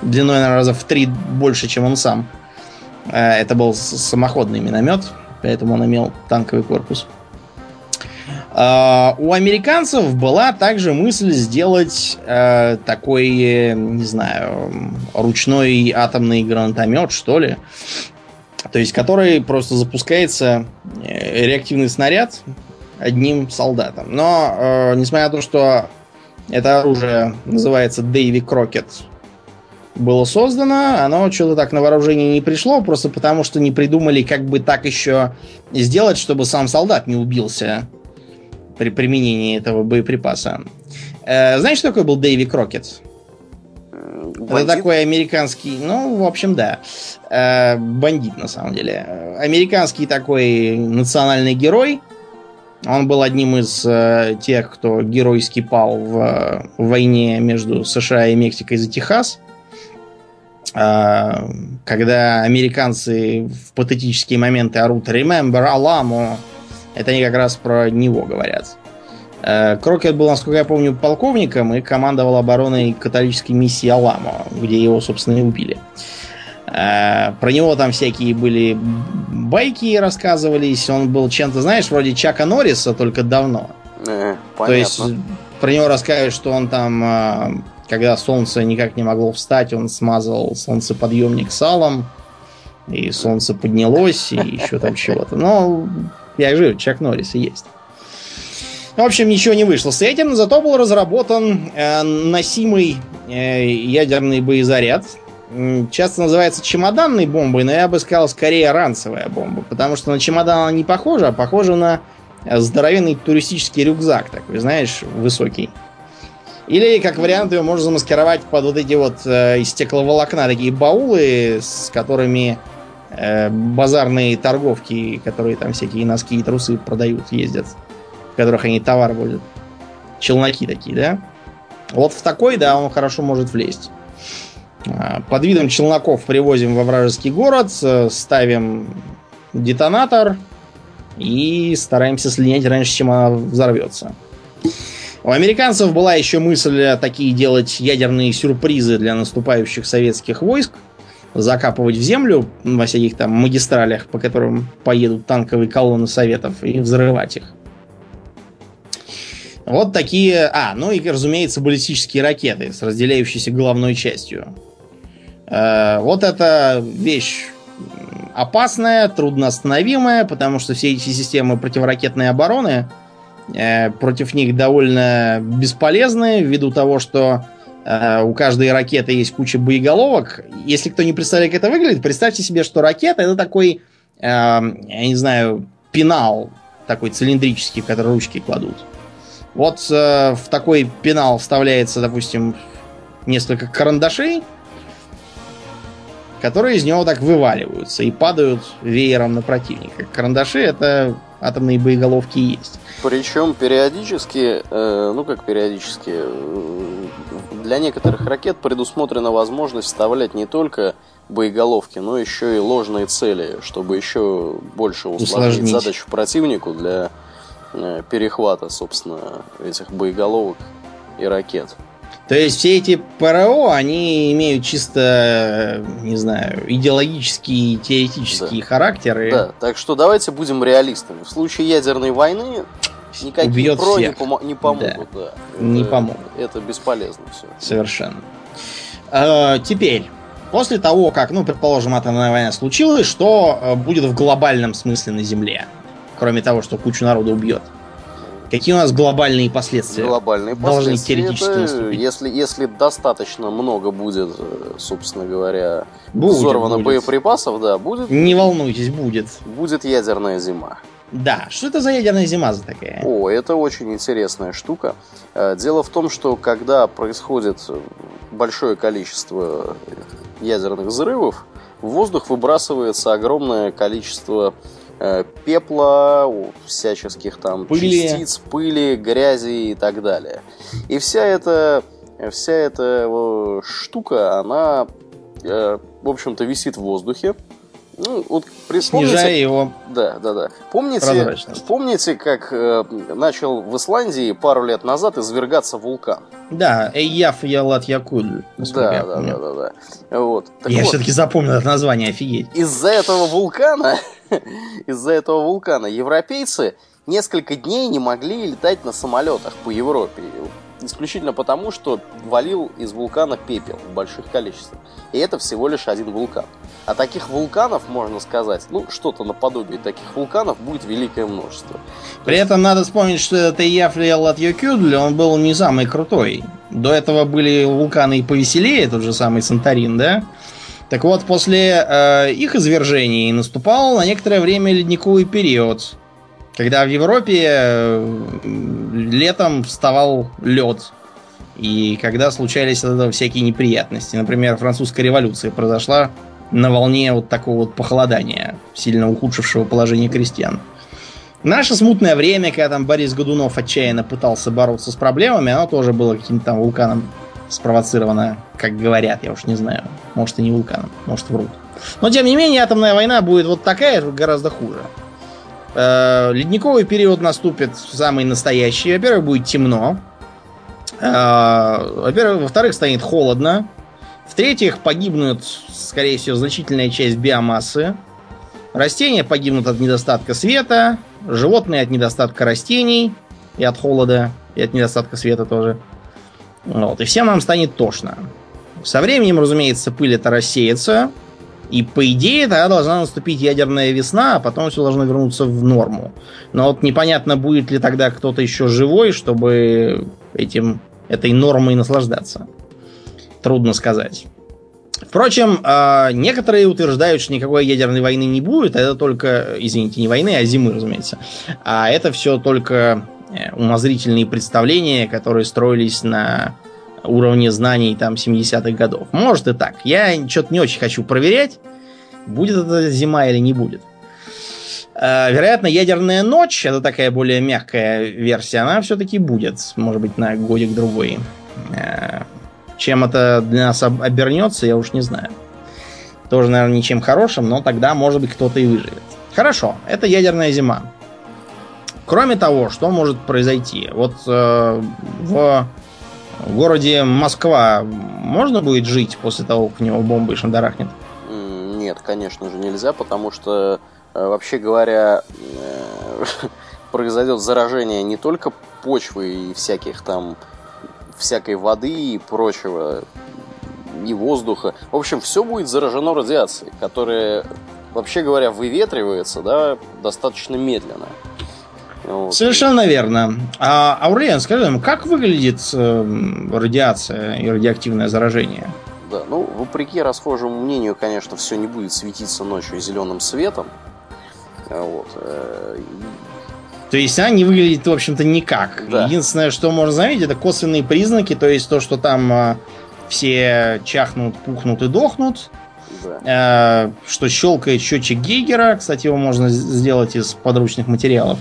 длиной, наверное, раза в три больше, чем он сам. Э, это был самоходный миномет, поэтому он имел танковый корпус. Uh, у американцев была также мысль сделать uh, такой, не знаю, ручной атомный гранатомет, что ли. То есть, который просто запускается э, реактивный снаряд одним солдатом. Но, uh, несмотря на то, что это оружие называется Дэйви Крокет, было создано, оно что-то так на вооружение не пришло, просто потому что не придумали, как бы так еще сделать, чтобы сам солдат не убился при применении этого боеприпаса. Э, знаешь, что такое был Дэйви Крокет? Бандит? Это такой американский, ну, в общем, да. Э, бандит, на самом деле. Американский такой национальный герой. Он был одним из э, тех, кто геройски пал в, в войне между США и Мексикой за Техас. Э, когда американцы в патетические моменты орут «Remember Alamo», это они как раз про него говорят. Э, Крокет был, насколько я помню, полковником и командовал обороной католической миссии Аламо, где его, собственно, и убили. Э, про него там всякие были байки рассказывались. Он был чем-то, знаешь, вроде Чака Норриса, только давно. Э, понятно. То есть про него рассказывают, что он там, э, когда солнце никак не могло встать, он смазывал солнцеподъемник салом, и солнце поднялось, и еще там чего-то. Но я говорю, Чак Норрис есть. В общем, ничего не вышло с этим, зато был разработан э, носимый э, ядерный боезаряд. Часто называется чемоданной бомбой, но я бы сказал скорее ранцевая бомба, потому что на чемодан она не похожа, а похожа на здоровенный туристический рюкзак такой, знаешь, высокий. Или, как вариант, ее можно замаскировать под вот эти вот э, из стекловолокна такие баулы, с которыми э, базарные торговки, которые там всякие носки и трусы продают, ездят в которых они товар возят. Челноки такие, да? Вот в такой, да, он хорошо может влезть. А, под видом челноков привозим во вражеский город, ставим детонатор и стараемся слинять раньше, чем она взорвется. У американцев была еще мысль такие делать ядерные сюрпризы для наступающих советских войск, закапывать в землю во всяких там магистралях, по которым поедут танковые колонны советов, и взрывать их. Вот такие... А, ну и, разумеется, баллистические ракеты с разделяющейся головной частью. Э, вот эта вещь опасная, трудноостановимая, потому что все эти системы противоракетной обороны э, против них довольно бесполезны, ввиду того, что э, у каждой ракеты есть куча боеголовок. Если кто не представляет, как это выглядит, представьте себе, что ракета это такой, э, я не знаю, пенал такой цилиндрический, в который ручки кладут. Вот э, в такой пенал вставляется, допустим, несколько карандашей, которые из него так вываливаются и падают веером на противника. Карандаши это атомные боеголовки есть. Причем периодически, э, ну как периодически, э, для некоторых ракет предусмотрена возможность вставлять не только боеголовки, но еще и ложные цели, чтобы еще больше усложнить, усложнить. задачу противнику для э, перехвата, собственно, этих боеголовок и ракет. То есть все эти ПРО, они имеют чисто, не знаю, идеологические, теоретические да. характеры. Да, так что давайте будем реалистами. В случае ядерной войны никакие Убьет ПРО всех. не, помо- не помогут. Да. Это, Не помогут. Это бесполезно все. Совершенно. Э, теперь, после того, как, ну, предположим, атомная война случилась, что э, будет в глобальном смысле на Земле? Кроме того, что кучу народа убьет. Какие у нас глобальные последствия? Глобальные должны последствия. теоретически это, наступить? если, если достаточно много будет, э, собственно говоря, Будет, взорвано будет. боеприпасов, да, будет, Не волнуйтесь, будет. будет ядерная зима. Да, что это за ядерная зима за такая? О, это очень интересная штука. Э, Дело в том, что когда происходит большое количество ядерных взрывов, в воздух выбрасывается огромное количество пепла, о, всяческих там Пыли. частиц, пыли, грязи и так далее. И вся эта, вся эта э, штука, она, э, в общем-то, висит в воздухе. Ну, вот Снижая его да, да, да. Помните, помните, как э, начал в Исландии пару лет назад извергаться вулкан? Да, Эйяф Ялат Якуль. Да, я да, да, да, да. Вот. Так Я вот, все-таки запомнил это название, офигеть. из-за этого вулкана, <laughs> из-за этого вулкана европейцы несколько дней не могли летать на самолетах по Европе. Исключительно потому, что валил из вулкана пепел в больших количествах. И это всего лишь один вулкан. А таких вулканов, можно сказать, ну, что-то наподобие таких вулканов будет великое множество. При этом надо вспомнить, что это Эйяф Ялат Якуль, он был не самый крутой. До этого были вулканы и повеселее, тот же самый Санторин, да? Так вот, после э, их извержений наступал на некоторое время ледниковый период, когда в Европе э, летом вставал лед. И когда случались от этого всякие неприятности. Например, французская революция произошла на волне вот такого вот похолодания, сильно ухудшившего положение крестьян. Наше смутное время, когда там Борис Годунов отчаянно пытался бороться с проблемами, оно тоже было каким-то там вулканом спровоцировано, как говорят, я уж не знаю. Может и не вулканом, может врут. Но тем не менее, атомная война будет вот такая, гораздо хуже. Э, Ледниковый период наступит самый настоящий. Во-первых, будет темно. Э, Во-первых, во-вторых, станет холодно. В-третьих, погибнут, скорее всего, значительная часть биомассы. Растения погибнут от недостатка света, животные от недостатка растений и от холода, и от недостатка света тоже. Вот, и всем нам станет тошно. Со временем, разумеется, пыль это рассеется, и по идее тогда должна наступить ядерная весна, а потом все должно вернуться в норму. Но вот непонятно, будет ли тогда кто-то еще живой, чтобы этим, этой нормой наслаждаться. Трудно сказать. Впрочем, а, некоторые утверждают, что никакой ядерной войны не будет. Это только, извините, не войны, а зимы, разумеется. А это все только умозрительные представления, которые строились на уровне знаний там 70-х годов. Может и так. Я что-то не очень хочу проверять, будет это зима или не будет. Э, Вероятно, ядерная ночь, это такая более мягкая версия, она все-таки будет, может быть, на годик-другой. Э, Чем это для нас об- обернется, я уж не знаю. Тоже, наверное, ничем хорошим, но тогда, может быть, кто-то и выживет. Хорошо, это ядерная зима. Кроме того, что может произойти? Вот э, в городе Москва можно будет жить после того, как в него бомбой шандарахнет? Нет, конечно же, нельзя, потому что, э, вообще говоря, э, <laughs> произойдет заражение не только почвы и всяких там, всякой воды и прочего, и воздуха. В общем, все будет заражено радиацией, которая, вообще говоря, выветривается, да, достаточно медленно. Вот. Совершенно верно. А, Аурлиен, скажи нам, как выглядит э, радиация и радиоактивное заражение? Да, ну, вопреки расхожему мнению, конечно, все не будет светиться ночью зеленым светом. А Вот. э, То есть она не выглядит, в общем-то, никак. Да. Единственное, что можно заметить, это косвенные признаки, то есть то, что там э, все чахнут, пухнут и дохнут, да. э, что щелкает счетчик Гейгера. Кстати, его можно сделать из подручных материалов.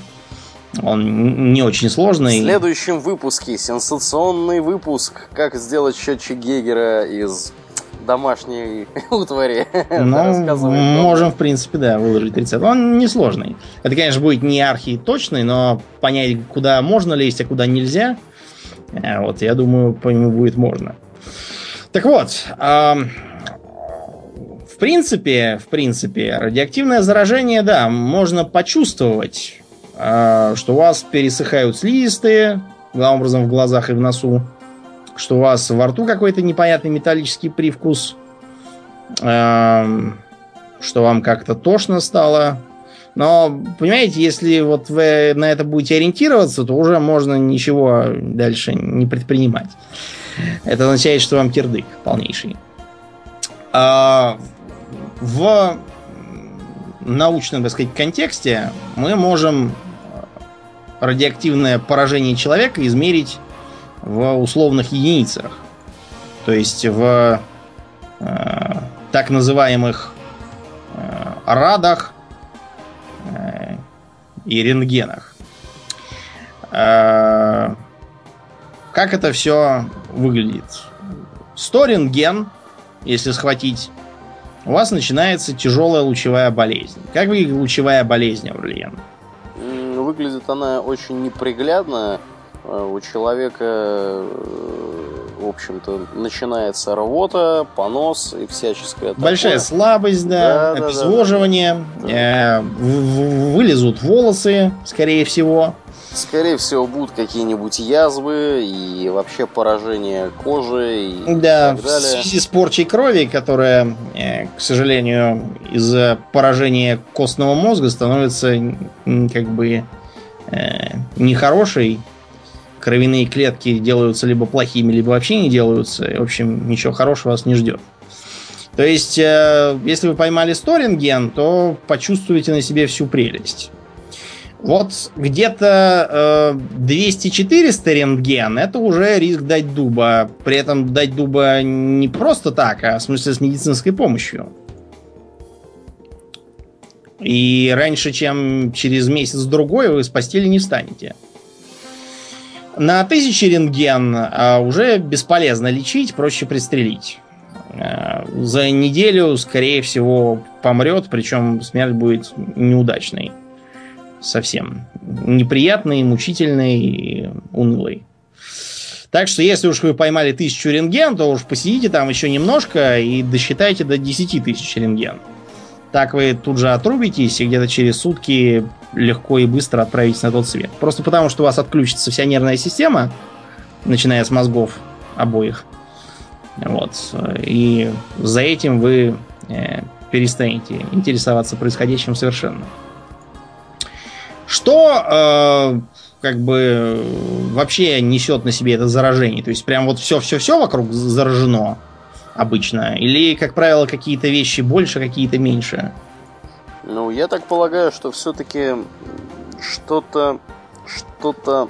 Он не очень В сложный. следующем выпуске сенсационный выпуск «Как сделать счетчик Гейгера из домашней <laughs> утвари. Ну, можем, в принципе, да, выложить рецепт. Он несложный. Это, конечно, будет не архи точный, но понять, куда можно лезть, а куда нельзя, э, вот, я думаю, по нему будет можно. Так вот, в принципе, в принципе, радиоактивное заражение, да, можно почувствовать, что у вас пересыхают слизистые, главным образом в глазах и в носу, что у вас во рту какой-то непонятный металлический привкус, что вам как-то тошно стало. Но, понимаете, если вот вы на это будете ориентироваться, то уже можно ничего дальше не предпринимать. Это означает, что вам кирдык полнейший. А, в научном, так сказать, контексте мы можем радиоактивное поражение человека измерить в условных единицах. То есть в э, так называемых э, радах э, и рентгенах. Э, как это все выглядит? 100 рентген, если схватить, у вас начинается тяжелая лучевая болезнь. Как выглядит лучевая болезнь, Аурлиен? Выглядит она очень неприглядно. Э, у человека, э, в общем-то, начинается рвота, понос и всяческое такое. Большая слабость, да, да обезвоживание, да, да. Э, вылезут волосы, скорее всего. Скорее всего, будут какие-нибудь язвы и вообще поражение кожи и да, так далее. в связи с порчей крови, которая, к сожалению, из-за поражения костного мозга становится как бы нехорошей, кровяные клетки делаются либо плохими, либо вообще не делаются. В общем, ничего хорошего вас не ждет. То есть, э, если вы поймали 100 рентген, то почувствуете на себе всю прелесть. Вот где-то э, 200-400 рентген это уже риск дать дуба. При этом дать дуба не просто так, а в смысле с медицинской помощью. И раньше, чем через месяц-другой, вы с постели не встанете. На тысячи рентген а, уже бесполезно лечить, проще пристрелить. А, за неделю, скорее всего, помрет, причем смерть будет неудачной. Совсем. Неприятной, мучительной и унылой. Так что, если уж вы поймали тысячу рентген, то уж посидите там еще немножко и досчитайте до 10 тысяч рентген. Так вы тут же отрубитесь и где-то через сутки легко и быстро отправитесь на тот свет. Просто потому, что у вас отключится вся нервная система, начиная с мозгов обоих. Вот. И за этим вы э, перестанете интересоваться происходящим совершенно. Что э, как бы вообще несет на себе это заражение? То есть прям вот все-все-все вокруг заражено обычно? Или, как правило, какие-то вещи больше, какие-то меньше? Ну, я так полагаю, что все-таки что-то что-то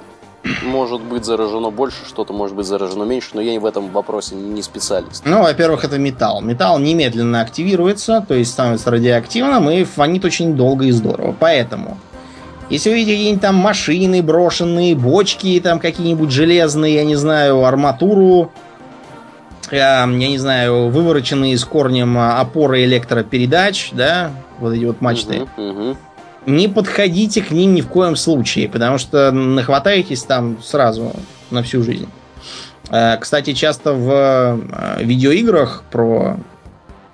может быть заражено больше, что-то может быть заражено меньше, но я в этом вопросе не специалист. Ну, во-первых, это металл. Металл немедленно активируется, то есть становится радиоактивным и фонит очень долго и здорово. Поэтому, если вы видите какие-нибудь там машины брошенные, бочки там какие-нибудь железные, я не знаю, арматуру, я не знаю, вывороченные с корнем опоры электропередач, да, вот эти вот мачты. Угу, угу. Не подходите к ним ни в коем случае, потому что нахватаетесь там сразу на всю жизнь. Э, кстати, часто в э, видеоиграх про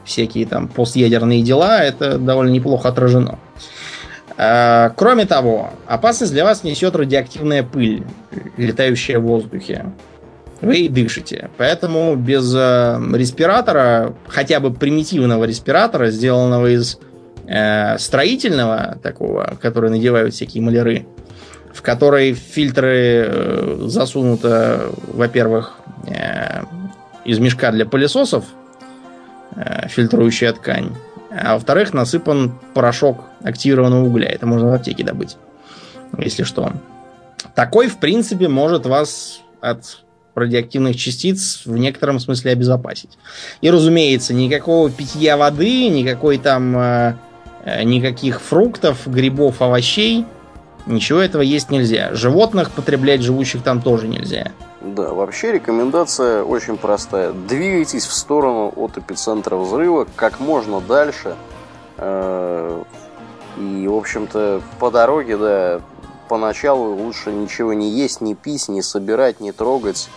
всякие там постъядерные дела это довольно неплохо отражено. Кроме того, опасность для вас несет радиоактивная пыль, летающая в воздухе вы дышите. Поэтому без э, респиратора, хотя бы примитивного респиратора, сделанного из э, строительного такого, который надевают всякие маляры, в который фильтры э, засунуто, во-первых, э, из мешка для пылесосов, э, фильтрующая ткань, а во-вторых, насыпан порошок активированного угля. Это можно в аптеке добыть, если что. Такой, в принципе, может вас от радиоактивных частиц в некотором смысле обезопасить. И, разумеется, никакого питья воды, никакой там э, э, никаких фруктов, грибов, овощей, ничего этого есть нельзя. Животных потреблять живущих там тоже нельзя. Да, вообще рекомендация очень простая. Двигайтесь в сторону от эпицентра взрыва как можно дальше. Э, и, в общем-то, по дороге, да, поначалу лучше ничего не есть, не пить, не собирать, не трогать.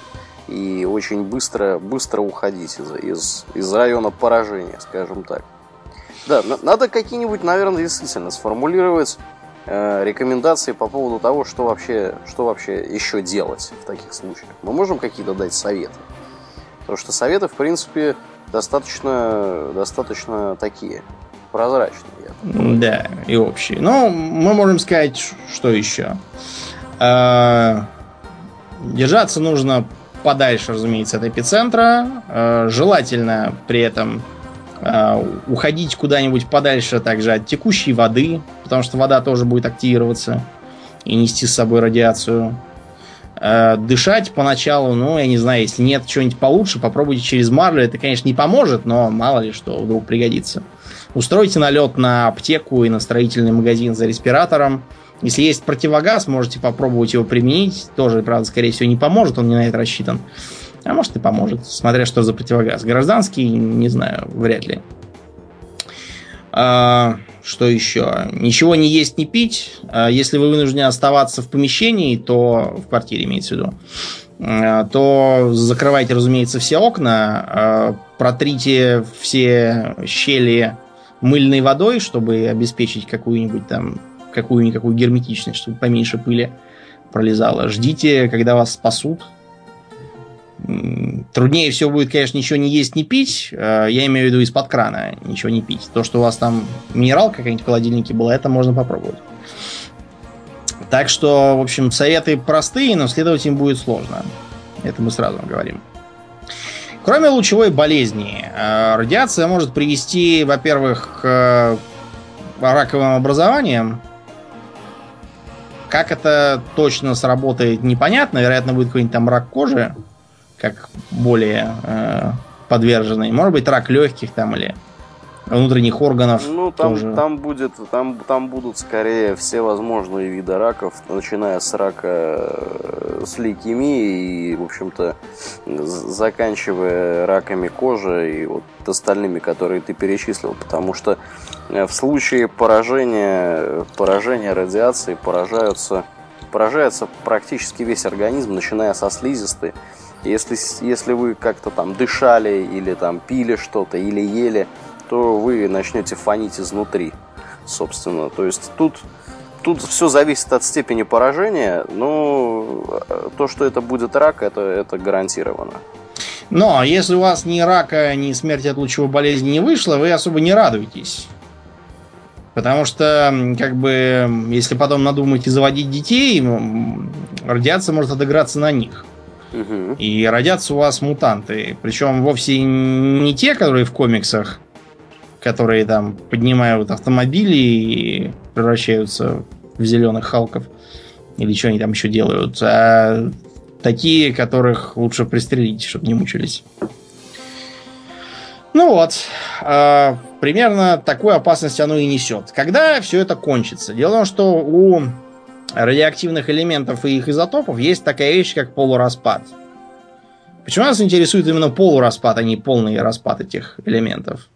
И очень быстро, быстро уходить из, из, из района поражения, скажем так. Да, надо какие-нибудь, наверное, действительно сформулировать э, рекомендации по поводу того, что вообще, что вообще еще делать в таких случаях. Мы можем какие-то дать советы. Потому что советы, в принципе, достаточно, достаточно такие прозрачные. Да, и общие. Но мы можем сказать, что еще. Э, держаться нужно подальше, разумеется, от эпицентра. Э, желательно при этом э, уходить куда-нибудь подальше также от текущей воды, потому что вода тоже будет активироваться и нести с собой радиацию. Дышать поначалу, ну, я не знаю, если нет чего-нибудь получше, попробуйте через марлю. Это, конечно, не поможет, но мало ли что вдруг пригодится. Устройте налет на аптеку и на строительный магазин за респиратором. Если есть противогаз, можете попробовать его применить. Тоже, правда, скорее всего, не поможет, он не на это рассчитан. А может и поможет, смотря что за противогаз. Гражданский, не знаю, вряд ли. А, что еще? Ничего не есть, не пить. А, если вы вынуждены оставаться в помещении, то в квартире имеется в виду, а, то закрывайте, разумеется, все окна, а, протрите все щели мыльной водой, чтобы обеспечить какую-нибудь там какую-никакую герметичность, чтобы поменьше пыли пролезало. Ждите, когда вас спасут. Труднее всего будет, конечно, ничего не есть, не пить. Э, я имею в виду из-под крана ничего не пить. То, что у вас там минералка какая-нибудь в холодильнике была, это можно попробовать. Так что, в общем, советы простые, но следовать им будет сложно. Это мы сразу говорим. Кроме лучевой болезни, э, радиация может привести, во-первых, к раковым образованиям. Как это точно сработает, непонятно. Вероятно, будет какой-нибудь там рак кожи, как более э, подверженный. Может быть, рак легких там или внутренних органов. Ну, там, тоже. там будет, там, там будут скорее все возможные виды раков, начиная с рака э, с лейкемией и, в общем-то, заканчивая раками кожи и вот остальными, которые ты перечислил, потому что э, в случае поражения, поражения радиации поражаются, поражается практически весь организм, начиная со слизистой. Если, если вы как-то там дышали или там пили что-то или ели, то вы начнете фонить изнутри, собственно. То есть тут, тут все зависит от степени поражения, но э, то, что это будет рак, это, это гарантированно. Но если у вас ни рака, ни смерти от лучевой болезни не вышло, вы особо не радуетесь. Потому что, как бы, если потом надумаете заводить детей, радиация может отыграться на них. Угу. И родятся у вас мутанты. Причем вовсе не те, которые в комиксах, которые там поднимают автомобили и превращаются в зеленых халков. Или что они там еще делают. А такие, которых лучше пристрелить, чтобы не мучились. Ну вот, э, примерно такую опасность оно и несет. Когда все это кончится? Дело в том, что у радиоактивных элементов и их изотопов есть такая вещь, как полураспад. Почему нас интересует именно полураспад, а не полный распад этих элементов?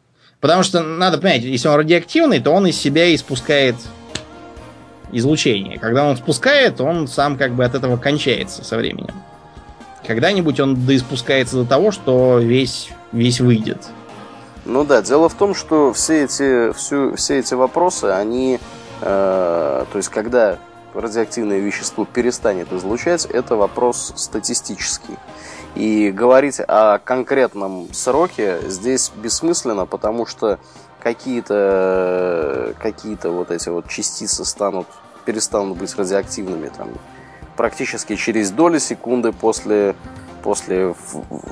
Потому что надо понять, если он радиоактивный, то он из себя испускает излучение. Когда он спускает, он сам как бы от этого кончается со временем. Когда-нибудь он доиспускается до того, что весь, весь выйдет. Ну да, дело в том, что все эти, всю, все эти вопросы, они, э, то есть когда радиоактивное вещество перестанет излучать, это вопрос статистический. И говорить о конкретном сроке здесь бессмысленно, потому что какие-то какие вот эти вот частицы станут, перестанут быть радиоактивными там, практически через доли секунды после, после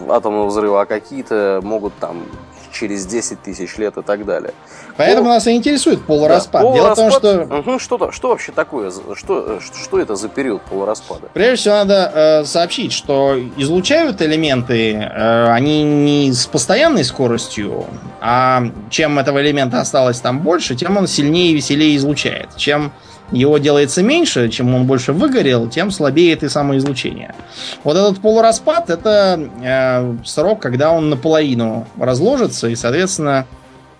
атомного взрыва, а какие-то могут там через 10 тысяч лет и так далее. Поэтому Пол... нас и интересует полураспад. Да, Дело в том, что... Угу, что, что вообще такое? Что, что это за период полураспада? Прежде всего, надо э, сообщить, что излучают элементы, э, они не с постоянной скоростью, а чем этого элемента осталось там больше, тем он сильнее и веселее излучает. Чем его делается меньше, чем он больше выгорел, тем слабеет и самоизлучение. Вот этот полураспад это э, срок, когда он наполовину разложится, и, соответственно,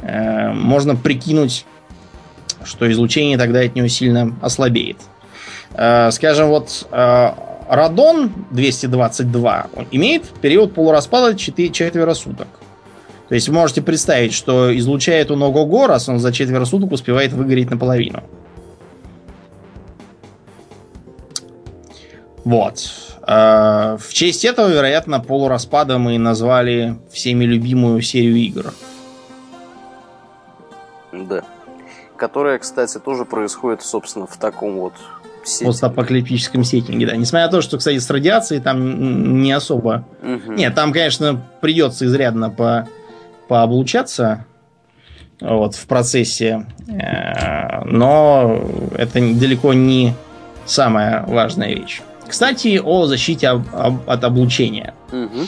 э, можно прикинуть, что излучение тогда от него сильно ослабеет. Э, скажем, вот э, радон 222 имеет период полураспада 4, четверо суток. То есть вы можете представить, что излучает он ого-го, раз он за четверо суток успевает выгореть наполовину. Вот. Э, в честь этого, вероятно, полураспада мы назвали всеми любимую серию игр. Да. Которая, кстати, тоже происходит, собственно, в таком вот сетинге. Постапокалиптическом сеттинге, да. Несмотря на то, что, кстати, с радиацией там не особо... Угу. Нет, там, конечно, придется изрядно по пооблучаться вот, в процессе, э, но это далеко не самая важная вещь. Кстати, о защите об, об, от облучения. Угу.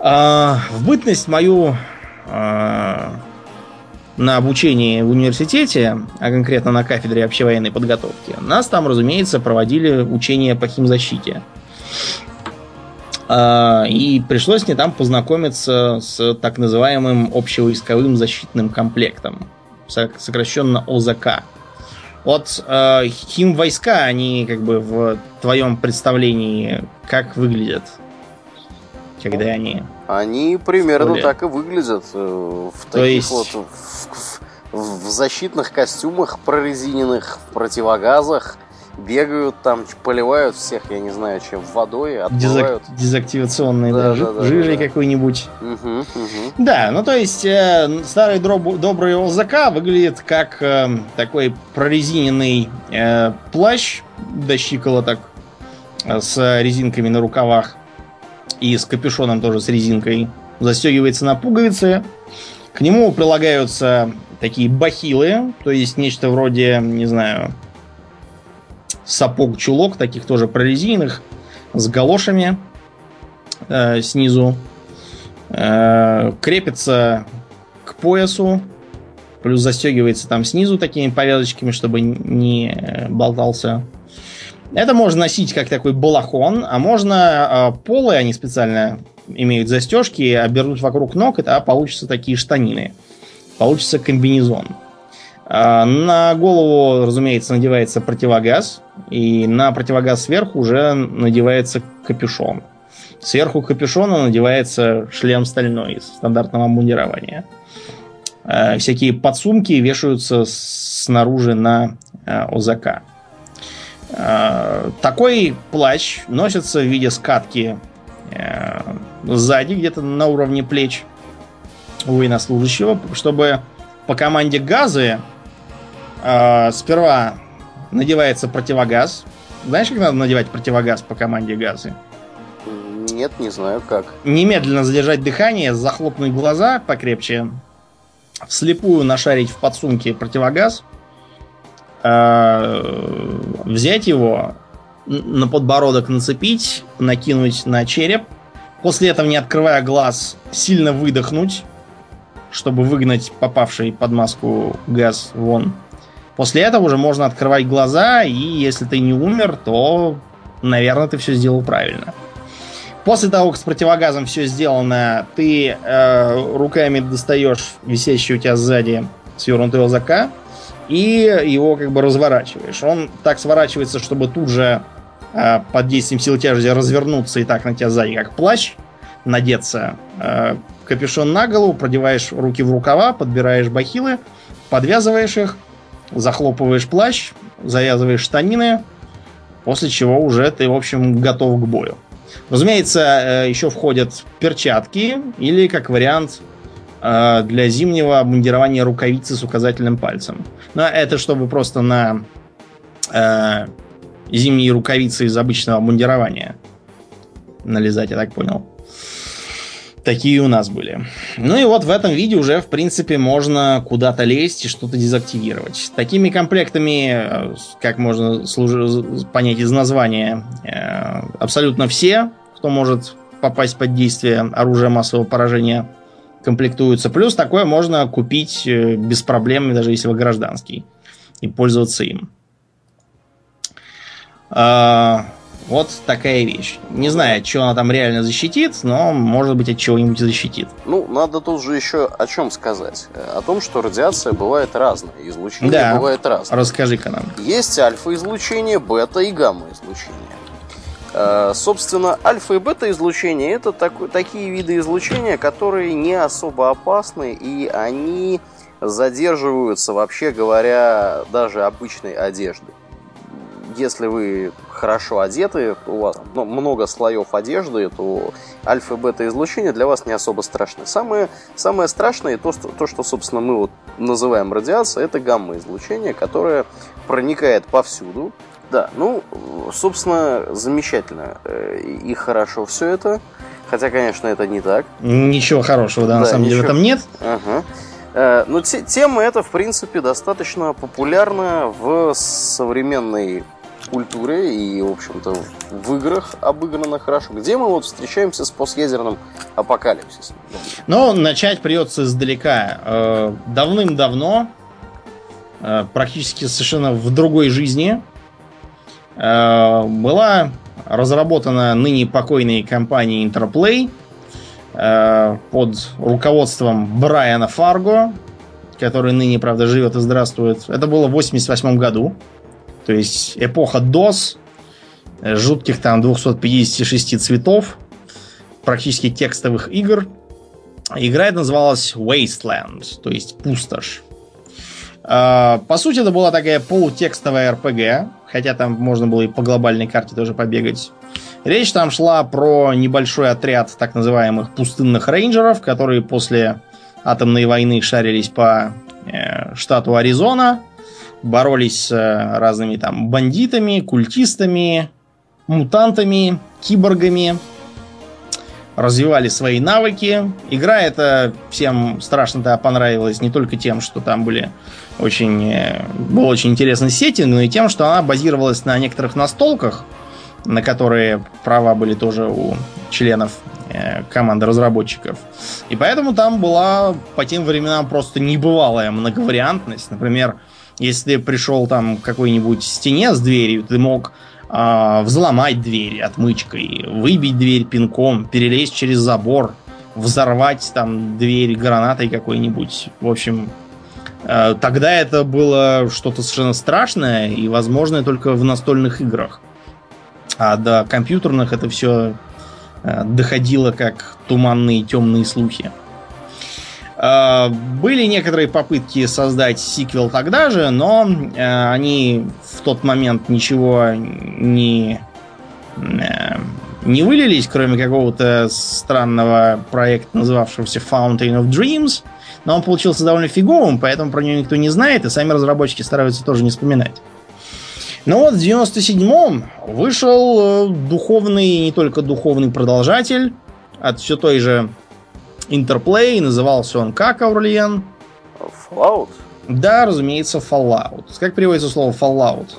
А, в бытность мою а, на обучении в университете, а конкретно на кафедре общевоенной подготовки, нас там, разумеется, проводили учения по химзащите. А, и пришлось мне там познакомиться с так называемым общевойсковым защитным комплектом, сокращенно ОЗК. Вот э, хим войска, они как бы в твоем представлении как выглядят, когда они. Они примерно так и выглядят э, в таких есть... вот в, в, в защитных костюмах прорезиненных, в противогазах бегают там, поливают всех, я не знаю, чем водой, отмывают. Дезак- дезактивационной да, да, да, жижей да. какой-нибудь. Угу, угу. Да, ну то есть э, старый дроб- добрый ОЗК выглядит как э, такой прорезиненный э, плащ до щиколоток э, с резинками на рукавах и с капюшоном тоже с резинкой. Застегивается на пуговицы. К нему прилагаются такие бахилы, то есть нечто вроде, не знаю, сапог-чулок, таких тоже прорезиненных, с галошами э, снизу. Э, крепится к поясу, плюс застегивается там снизу такими повязочками, чтобы не болтался. Это можно носить как такой балахон, а можно э, полы, они специально имеют застежки, обернуть вокруг ног, и тогда получатся такие штанины. Получится комбинезон. На голову, разумеется, надевается противогаз, и на противогаз сверху уже надевается капюшон. Сверху капюшона надевается шлем стальной из стандартного обмундирования. А, всякие подсумки вешаются снаружи на а, ОЗК. Такой плащ носится в виде скатки сзади, где-то на уровне плеч у военнослужащего, чтобы по команде газы э, сперва надевается противогаз. Знаешь, как надо надевать противогаз по команде газы? Нет, не знаю как. Немедленно задержать дыхание, захлопнуть глаза покрепче, вслепую нашарить в подсумке противогаз, э, взять его, на подбородок нацепить, накинуть на череп, после этого, не открывая глаз, сильно выдохнуть, чтобы выгнать попавший под маску газ вон. После этого уже можно открывать глаза, и если ты не умер, то, наверное, ты все сделал правильно. После того, как с противогазом все сделано, ты э, руками достаешь висящий у тебя сзади свернутый ОЗК и его как бы разворачиваешь. Он так сворачивается, чтобы тут же э, под действием силы тяжести развернуться и так на тебя сзади, как плащ, надеться. Э, капюшон на голову, продеваешь руки в рукава, подбираешь бахилы, подвязываешь их, захлопываешь плащ, завязываешь штанины, после чего уже ты, в общем, готов к бою. Разумеется, э, еще входят перчатки или, как вариант, э, для зимнего обмундирования рукавицы с указательным пальцем. Но это чтобы просто на э, зимние рукавицы из обычного обмундирования налезать, я так понял. Такие у нас были. Ну и вот в этом виде уже, в принципе, можно куда-то лезть и что-то дезактивировать. Такими комплектами, э, как можно понять из названия, э, абсолютно все, кто может попасть под действие оружия массового поражения, комплектуются. Плюс такое можно купить э, без проблем, даже если вы гражданский, и пользоваться им. Вот такая вещь. Не знаю, от чего она там реально защитит, но может быть от чего-нибудь защитит. Ну, надо тут же еще о чем сказать. О том, что радиация бывает разная, излучение да. бывает разное. Расскажи-ка нам. Есть альфа-излучение, бета и гамма-излучение. Э, собственно, альфа и бета излучение это так, такие виды излучения, которые не особо опасны, и они задерживаются, вообще говоря, даже обычной одеждой если вы хорошо одеты, у вас ну, много слоев одежды, то альфа и бета излучение для вас не особо страшно. Самое, самое страшное, то, что, то, что, собственно, мы вот называем радиацией, это гамма-излучение, которое проникает повсюду. Да, ну, собственно, замечательно э, и хорошо все это. Хотя, конечно, это не так. Ничего хорошего, да, да на самом ничего... деле в этом нет. Ага. Э, но тема эта, в принципе, достаточно популярна в современной культуре и, в общем-то, в играх обыграно хорошо. Где мы вот встречаемся с постъядерным апокалипсисом? Ну, начать придется издалека. Э, давным-давно, э, практически совершенно в другой жизни, э, была разработана ныне покойной компанией Interplay под руководством Брайана Фарго, который ныне, правда, живет и здравствует. Это было в 88 году. То есть эпоха DOS, э, жутких там 256 цветов, практически текстовых игр. Игра эта называлась Wasteland, то есть пустошь. А, по сути, это была такая полутекстовая RPG, хотя там можно было и по глобальной карте тоже побегать. Речь там шла про небольшой отряд так называемых пустынных рейнджеров, которые после атомной войны шарились по э, штату Аризона боролись с э, разными там бандитами, культистами, мутантами, киборгами, развивали свои навыки. Игра эта всем страшно-то понравилась не только тем, что там были очень, э, был очень интересный сеттинг, но и тем, что она базировалась на некоторых настолках, на которые права были тоже у членов э, команды разработчиков. И поэтому там была по тем временам просто небывалая многовариантность. Например, если ты пришел там к какой-нибудь стене с дверью, ты мог э, взломать дверь отмычкой, выбить дверь пинком, перелезть через забор, взорвать там дверь гранатой какой-нибудь. В общем, э, тогда это было что-то совершенно страшное и возможное только в настольных играх. А до компьютерных это все э, доходило как туманные темные слухи. Э, были некоторые попытки создать сиквел тогда же, но э, они в тот момент ничего не, э, не вылились, кроме какого-то странного проекта, называвшегося Fountain of Dreams. Но он получился довольно фиговым, поэтому про него никто не знает, и сами разработчики стараются тоже не вспоминать. Но вот в 97-м вышел духовный, не только духовный продолжатель от все той же Интерплей, назывался он как, Аурлиен? Fallout? Да, разумеется, Fallout. Как переводится слово Fallout?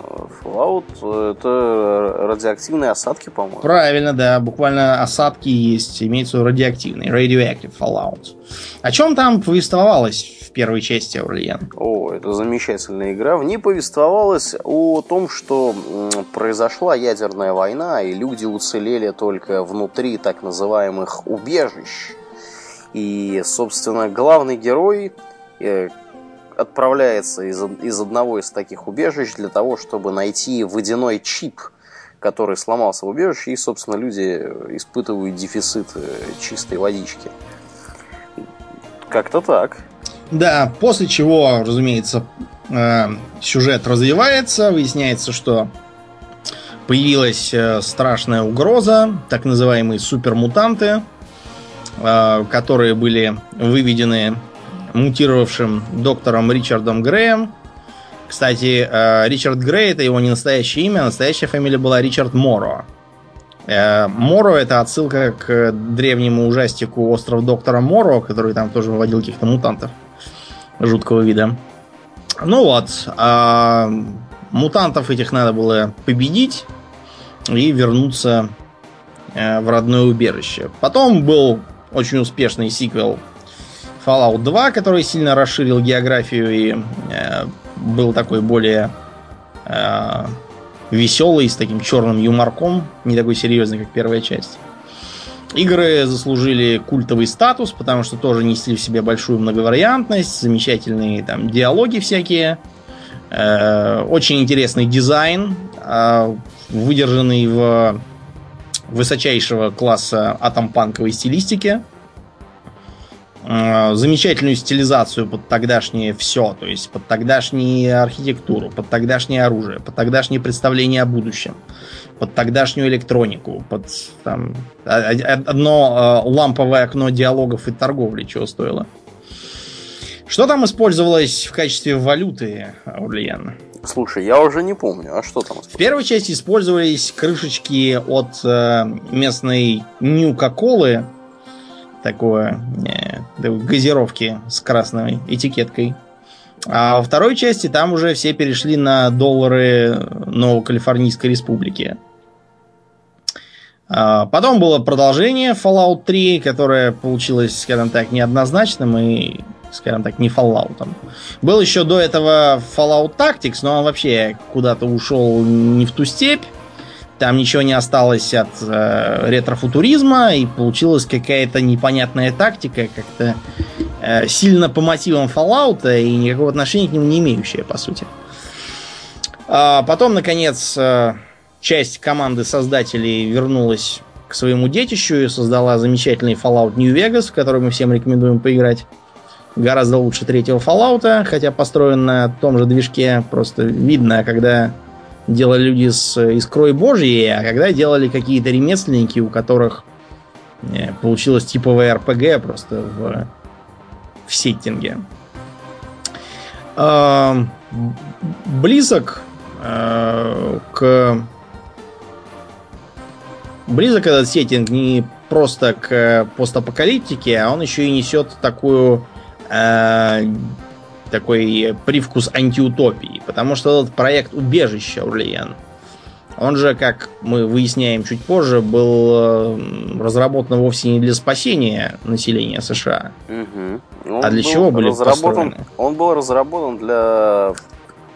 Fallout это радиоактивные осадки, по-моему. Правильно, да. Буквально осадки есть. Имеется радиоактивный. Radioactive Fallout. О чем там повествовалось в первой части Аурлиен? О, это замечательная игра. В ней повествовалось о том, что произошла ядерная война, и люди уцелели только внутри так называемых убежищ и, собственно, главный герой э, отправляется из, из одного из таких убежищ для того, чтобы найти водяной чип, который сломался в убежище, и, собственно, люди испытывают дефицит э, чистой водички. Как-то так. Да, после чего, разумеется, э, сюжет развивается, выясняется, что появилась страшная угроза, так называемые супермутанты, Э, которые были выведены мутировавшим доктором Ричардом Греем. Кстати, э, Ричард Грей это его не настоящее имя, настоящая фамилия была Ричард Моро. Э, Моро это отсылка к древнему ужастику Остров доктора Моро, который там тоже выводил каких-то мутантов жуткого вида. Ну вот, а мутантов этих надо было победить и вернуться в родное убежище. Потом был очень успешный сиквел Fallout 2, который сильно расширил географию и э, был такой более э, веселый, с таким черным юморком, не такой серьезный, как первая часть. Игры заслужили культовый статус, потому что тоже несли в себе большую многовариантность, замечательные там диалоги всякие, э, очень интересный дизайн, э, выдержанный в высочайшего класса атомпанковой стилистике. Э, замечательную стилизацию под тогдашнее все, то есть под тогдашнюю архитектуру, под тогдашнее оружие, под тогдашнее представление о будущем, под тогдашнюю электронику, под там, одно э, ламповое окно диалогов и торговли, чего стоило. Что там использовалось в качестве валюты, Аурлиен? Слушай, я уже не помню, а что там? В первой части использовались крышечки от э, местной Нью-Кока-Колы, такое э, газировки с красной этикеткой. А во второй части там уже все перешли на доллары Новокалифорнийской республики. А потом было продолжение Fallout 3, которое получилось, скажем так, неоднозначным и, скажем так, не Fallout. Был еще до этого Fallout Tactics, но он вообще куда-то ушел не в ту степь. Там ничего не осталось от э, ретрофутуризма, и получилась какая-то непонятная тактика, как-то э, сильно по мотивам Fallout и никакого отношения к нему не имеющая, по сути. А потом, наконец, э, часть команды создателей вернулась к своему детищу и создала замечательный Fallout New Vegas, который мы всем рекомендуем поиграть. Гораздо лучше третьего Fallout, хотя построен на том же движке. Просто видно, когда делали люди с искрой божьей, а когда делали какие-то ремесленники, у которых э, получилось типовое РПГ просто в, в сеттинге. Э, близок э, к близок этот сеттинг не просто к постапокалиптике, а он еще и несет такую э, такой привкус антиутопии, потому что этот проект убежища Урлиен, он же, как мы выясняем чуть позже, был э, разработан вовсе не для спасения населения США. Угу. А для чего были построены? Он был разработан для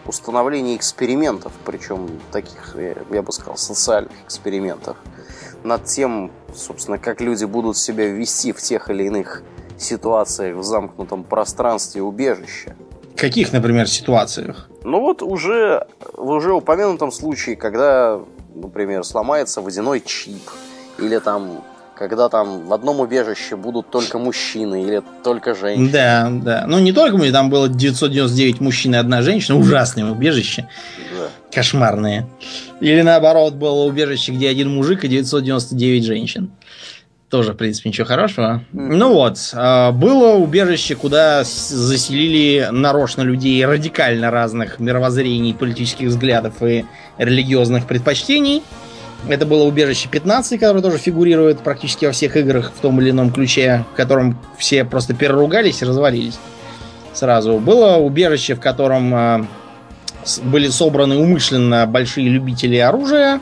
установления экспериментов, причем таких, я бы сказал, социальных экспериментов над тем, собственно, как люди будут себя вести в тех или иных ситуациях в замкнутом пространстве убежища. Каких, например, ситуациях? Ну вот уже в уже упомянутом случае, когда, например, сломается водяной чип, или там когда там в одном убежище будут только мужчины или только женщины. Да, да. Ну, не только мы, там было 999 мужчин и одна женщина, ужасное убежище. Да. Кошмарное. Или наоборот, было убежище, где один мужик и 999 женщин. Тоже, в принципе, ничего хорошего. Mm. Ну вот, а, было убежище, куда заселили нарочно людей радикально разных мировоззрений, политических взглядов и религиозных предпочтений. Это было убежище 15, которое тоже фигурирует практически во всех играх в том или ином ключе, в котором все просто переругались и развалились сразу. Было убежище, в котором э, были собраны умышленно большие любители оружия,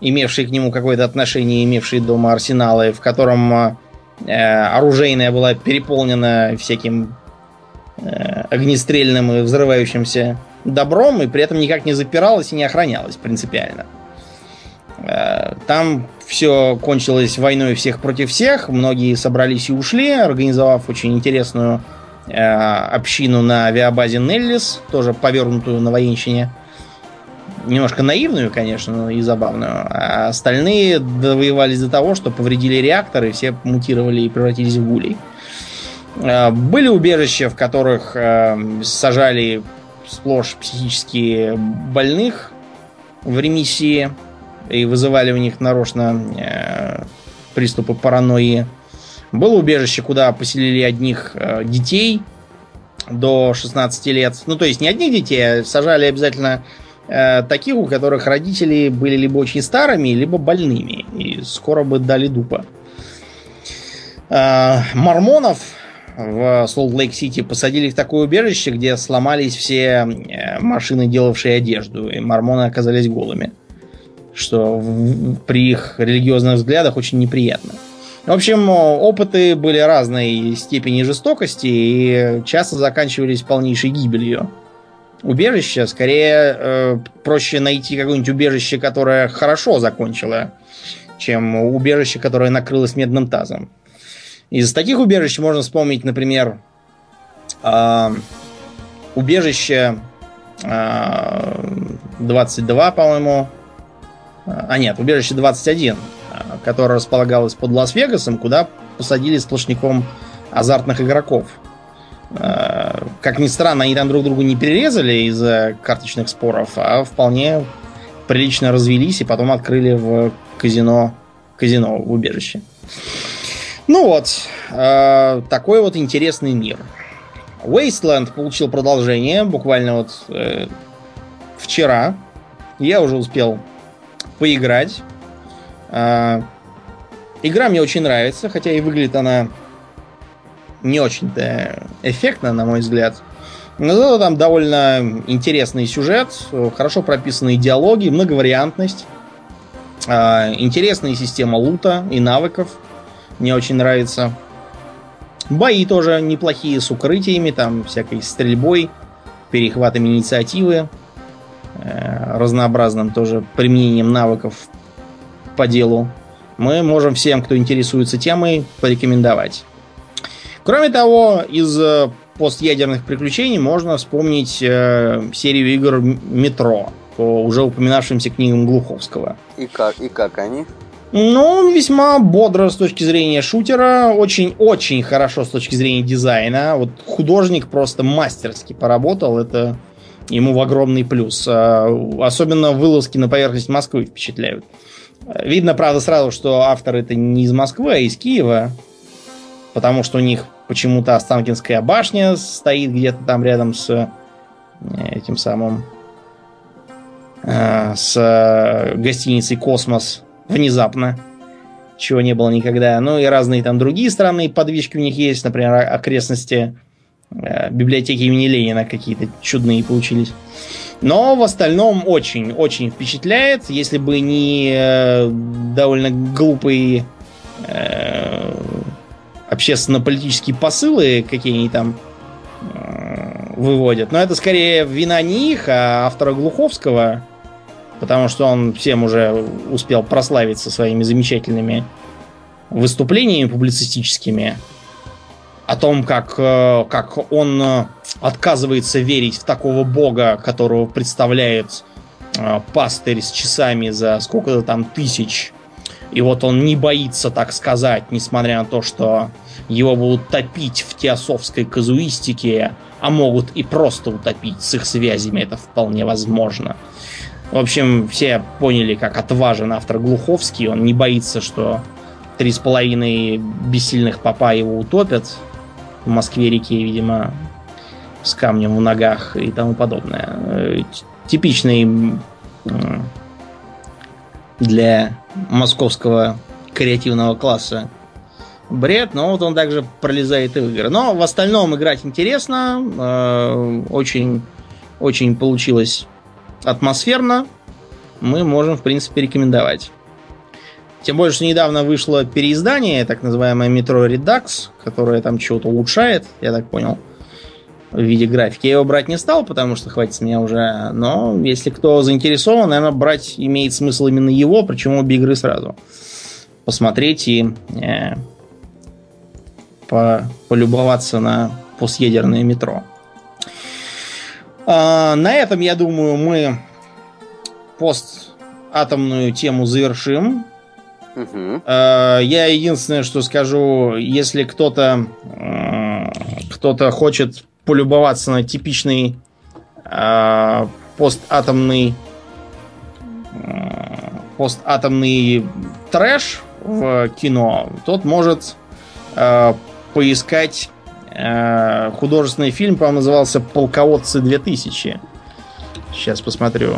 имевшие к нему какое-то отношение, имевшие дома арсеналы, в котором э, оружейная была переполнена всяким э, огнестрельным и взрывающимся добром, и при этом никак не запиралась и не охранялась принципиально. Э, там все кончилось войной всех против всех. Многие собрались и ушли, организовав очень интересную э, общину на авиабазе Неллис, тоже повернутую на военщине. Немножко наивную, конечно, и забавную. А остальные довоевались до того, что повредили реакторы, все мутировали и превратились в гулей. Э, были убежища, в которых э, сажали сплошь психически больных в ремиссии и вызывали у них нарочно э, приступы паранойи. Было убежище, куда поселили одних э, детей до 16 лет. Ну, то есть не одних детей, а сажали обязательно таких, у которых родители были либо очень старыми, либо больными. И скоро бы дали дупа. Э, мормонов в Солт-Лейк-Сити посадили в такое убежище, где сломались все э, машины, делавшие одежду, и мормоны оказались голыми что при их религиозных взглядах очень неприятно. В общем, опыты были разной степени жестокости и часто заканчивались полнейшей гибелью убежище. Скорее, э, проще найти какое-нибудь убежище, которое хорошо закончило, чем убежище, которое накрылось медным тазом. Из таких убежищ можно вспомнить, например, э, убежище э, 22, по-моему. А нет, убежище 21, которое располагалось под Лас-Вегасом, куда посадили сплошняком азартных игроков. Как ни странно, они там друг другу не перерезали из-за карточных споров, а вполне прилично развелись и потом открыли в казино, казино в убежище. Ну вот, э, такой вот интересный мир. Wasteland получил продолжение буквально вот э, вчера. Я уже успел поиграть. Э, игра мне очень нравится, хотя и выглядит она не очень-то эффектно, на мой взгляд. Но зато там довольно интересный сюжет, хорошо прописанные диалоги, многовариантность, э, интересная система лута и навыков. Мне очень нравится. Бои тоже неплохие с укрытиями, там всякой стрельбой, перехватами инициативы, э, разнообразным тоже применением навыков по делу. Мы можем всем, кто интересуется темой, порекомендовать. Кроме того, из э, постъядерных приключений можно вспомнить э, серию игр Метро по уже упоминавшимся книгам Глуховского. И как, и как они? Ну, весьма бодро с точки зрения шутера, очень-очень хорошо с точки зрения дизайна. Вот художник просто мастерски поработал, это ему в огромный плюс. А, особенно вылазки на поверхность Москвы впечатляют. Видно, правда, сразу, что автор это не из Москвы, а из Киева, потому что у них почему-то Останкинская башня стоит где-то там рядом с э, этим самым э, с э, гостиницей Космос внезапно, чего не было никогда. Ну и разные там другие странные подвижки у них есть, например, окрестности библиотеки имени Ленина какие-то чудные получились. Но в остальном очень-очень впечатляет. Если бы не довольно глупые общественно-политические посылы, какие они там э, выводят. Но это скорее вина не их, а автора Глуховского, потому что он всем уже успел прославиться своими замечательными выступлениями публицистическими о том, как, э, как он э, отказывается верить в такого бога, которого представляет пастырь с часами за сколько-то там тысяч и вот он не боится так сказать, несмотря на то, что его будут топить в теософской казуистике, а могут и просто утопить с их связями, это вполне возможно. В общем, все поняли, как отважен автор Глуховский. Он не боится, что три с половиной бессильных папа его утопят в Москве-реке, видимо, с камнем в ногах и тому подобное. Э, типичный для московского креативного класса бред, но вот он также пролезает и в игры. Но в остальном играть интересно, э, очень, очень получилось атмосферно. Мы можем, в принципе, рекомендовать. Тем более, что недавно вышло переиздание, так называемое Metro Redux, которое там чего-то улучшает, я так понял в виде графики. Я его брать не стал, потому что хватит с меня уже. Но если кто заинтересован, наверное, брать имеет смысл именно его, причем обе игры сразу. Посмотреть и э, по, полюбоваться на постъядерное метро. А, на этом, я думаю, мы постатомную тему завершим. Угу. А, я единственное, что скажу, если кто-то э, кто-то хочет полюбоваться на типичный э, постатомный э, постатомный трэш в кино, тот может э, поискать э, художественный фильм, по-моему, назывался «Полководцы 2000». Сейчас посмотрю.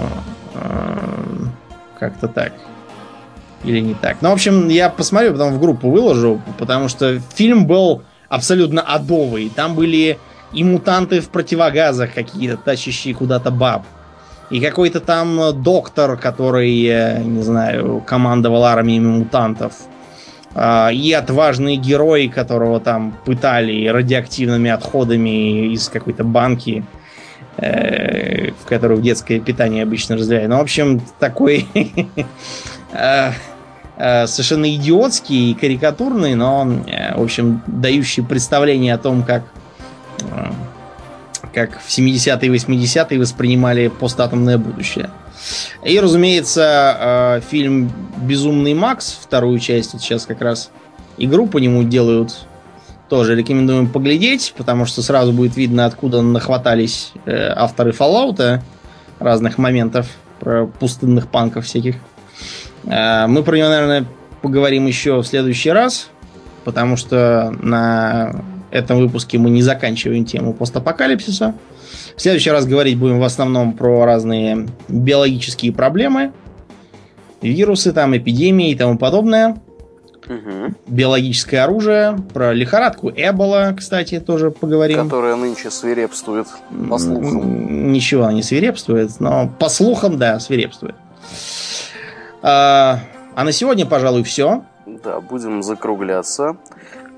Э, как-то так. Или не так. Ну, в общем, я посмотрю, потом в группу выложу, потому что фильм был абсолютно адовый. Там были и мутанты в противогазах какие-то, тащащие куда-то баб. И какой-то там доктор, который, э, не знаю, командовал армиями мутантов. А, и отважный герой, которого там пытали радиоактивными отходами из какой-то банки. э, в которую детское питание обычно разделяют. Ну, в общем, такой <laughs> э, э, совершенно идиотский и карикатурный, но, в общем, дающий представление о том, как как в 70-е и 80-е воспринимали постатомное будущее. И, разумеется, фильм «Безумный Макс», вторую часть, вот сейчас как раз игру по нему делают тоже рекомендуем поглядеть, потому что сразу будет видно, откуда нахватались э, авторы Fallout разных моментов про пустынных панков всяких. Э, мы про него, наверное, поговорим еще в следующий раз, потому что на этом выпуске мы не заканчиваем тему постапокалипсиса. В следующий раз говорить будем в основном про разные биологические проблемы, вирусы, там, эпидемии и тому подобное. Угу. Биологическое оружие, про лихорадку Эбола, кстати, тоже поговорим. Которая нынче свирепствует, по слухам. Ничего она не свирепствует, но по слухам, да, свирепствует. А, а на сегодня, пожалуй, все. Да, будем закругляться.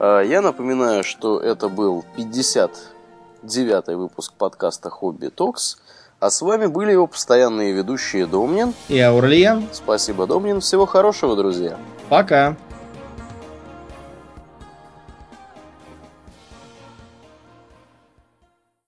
А, я напоминаю, что это был 59-й выпуск подкаста «Хобби Токс». А с вами были его постоянные ведущие Домнин и Аурлиен. Спасибо, Домнин. Всего хорошего, друзья. Пока.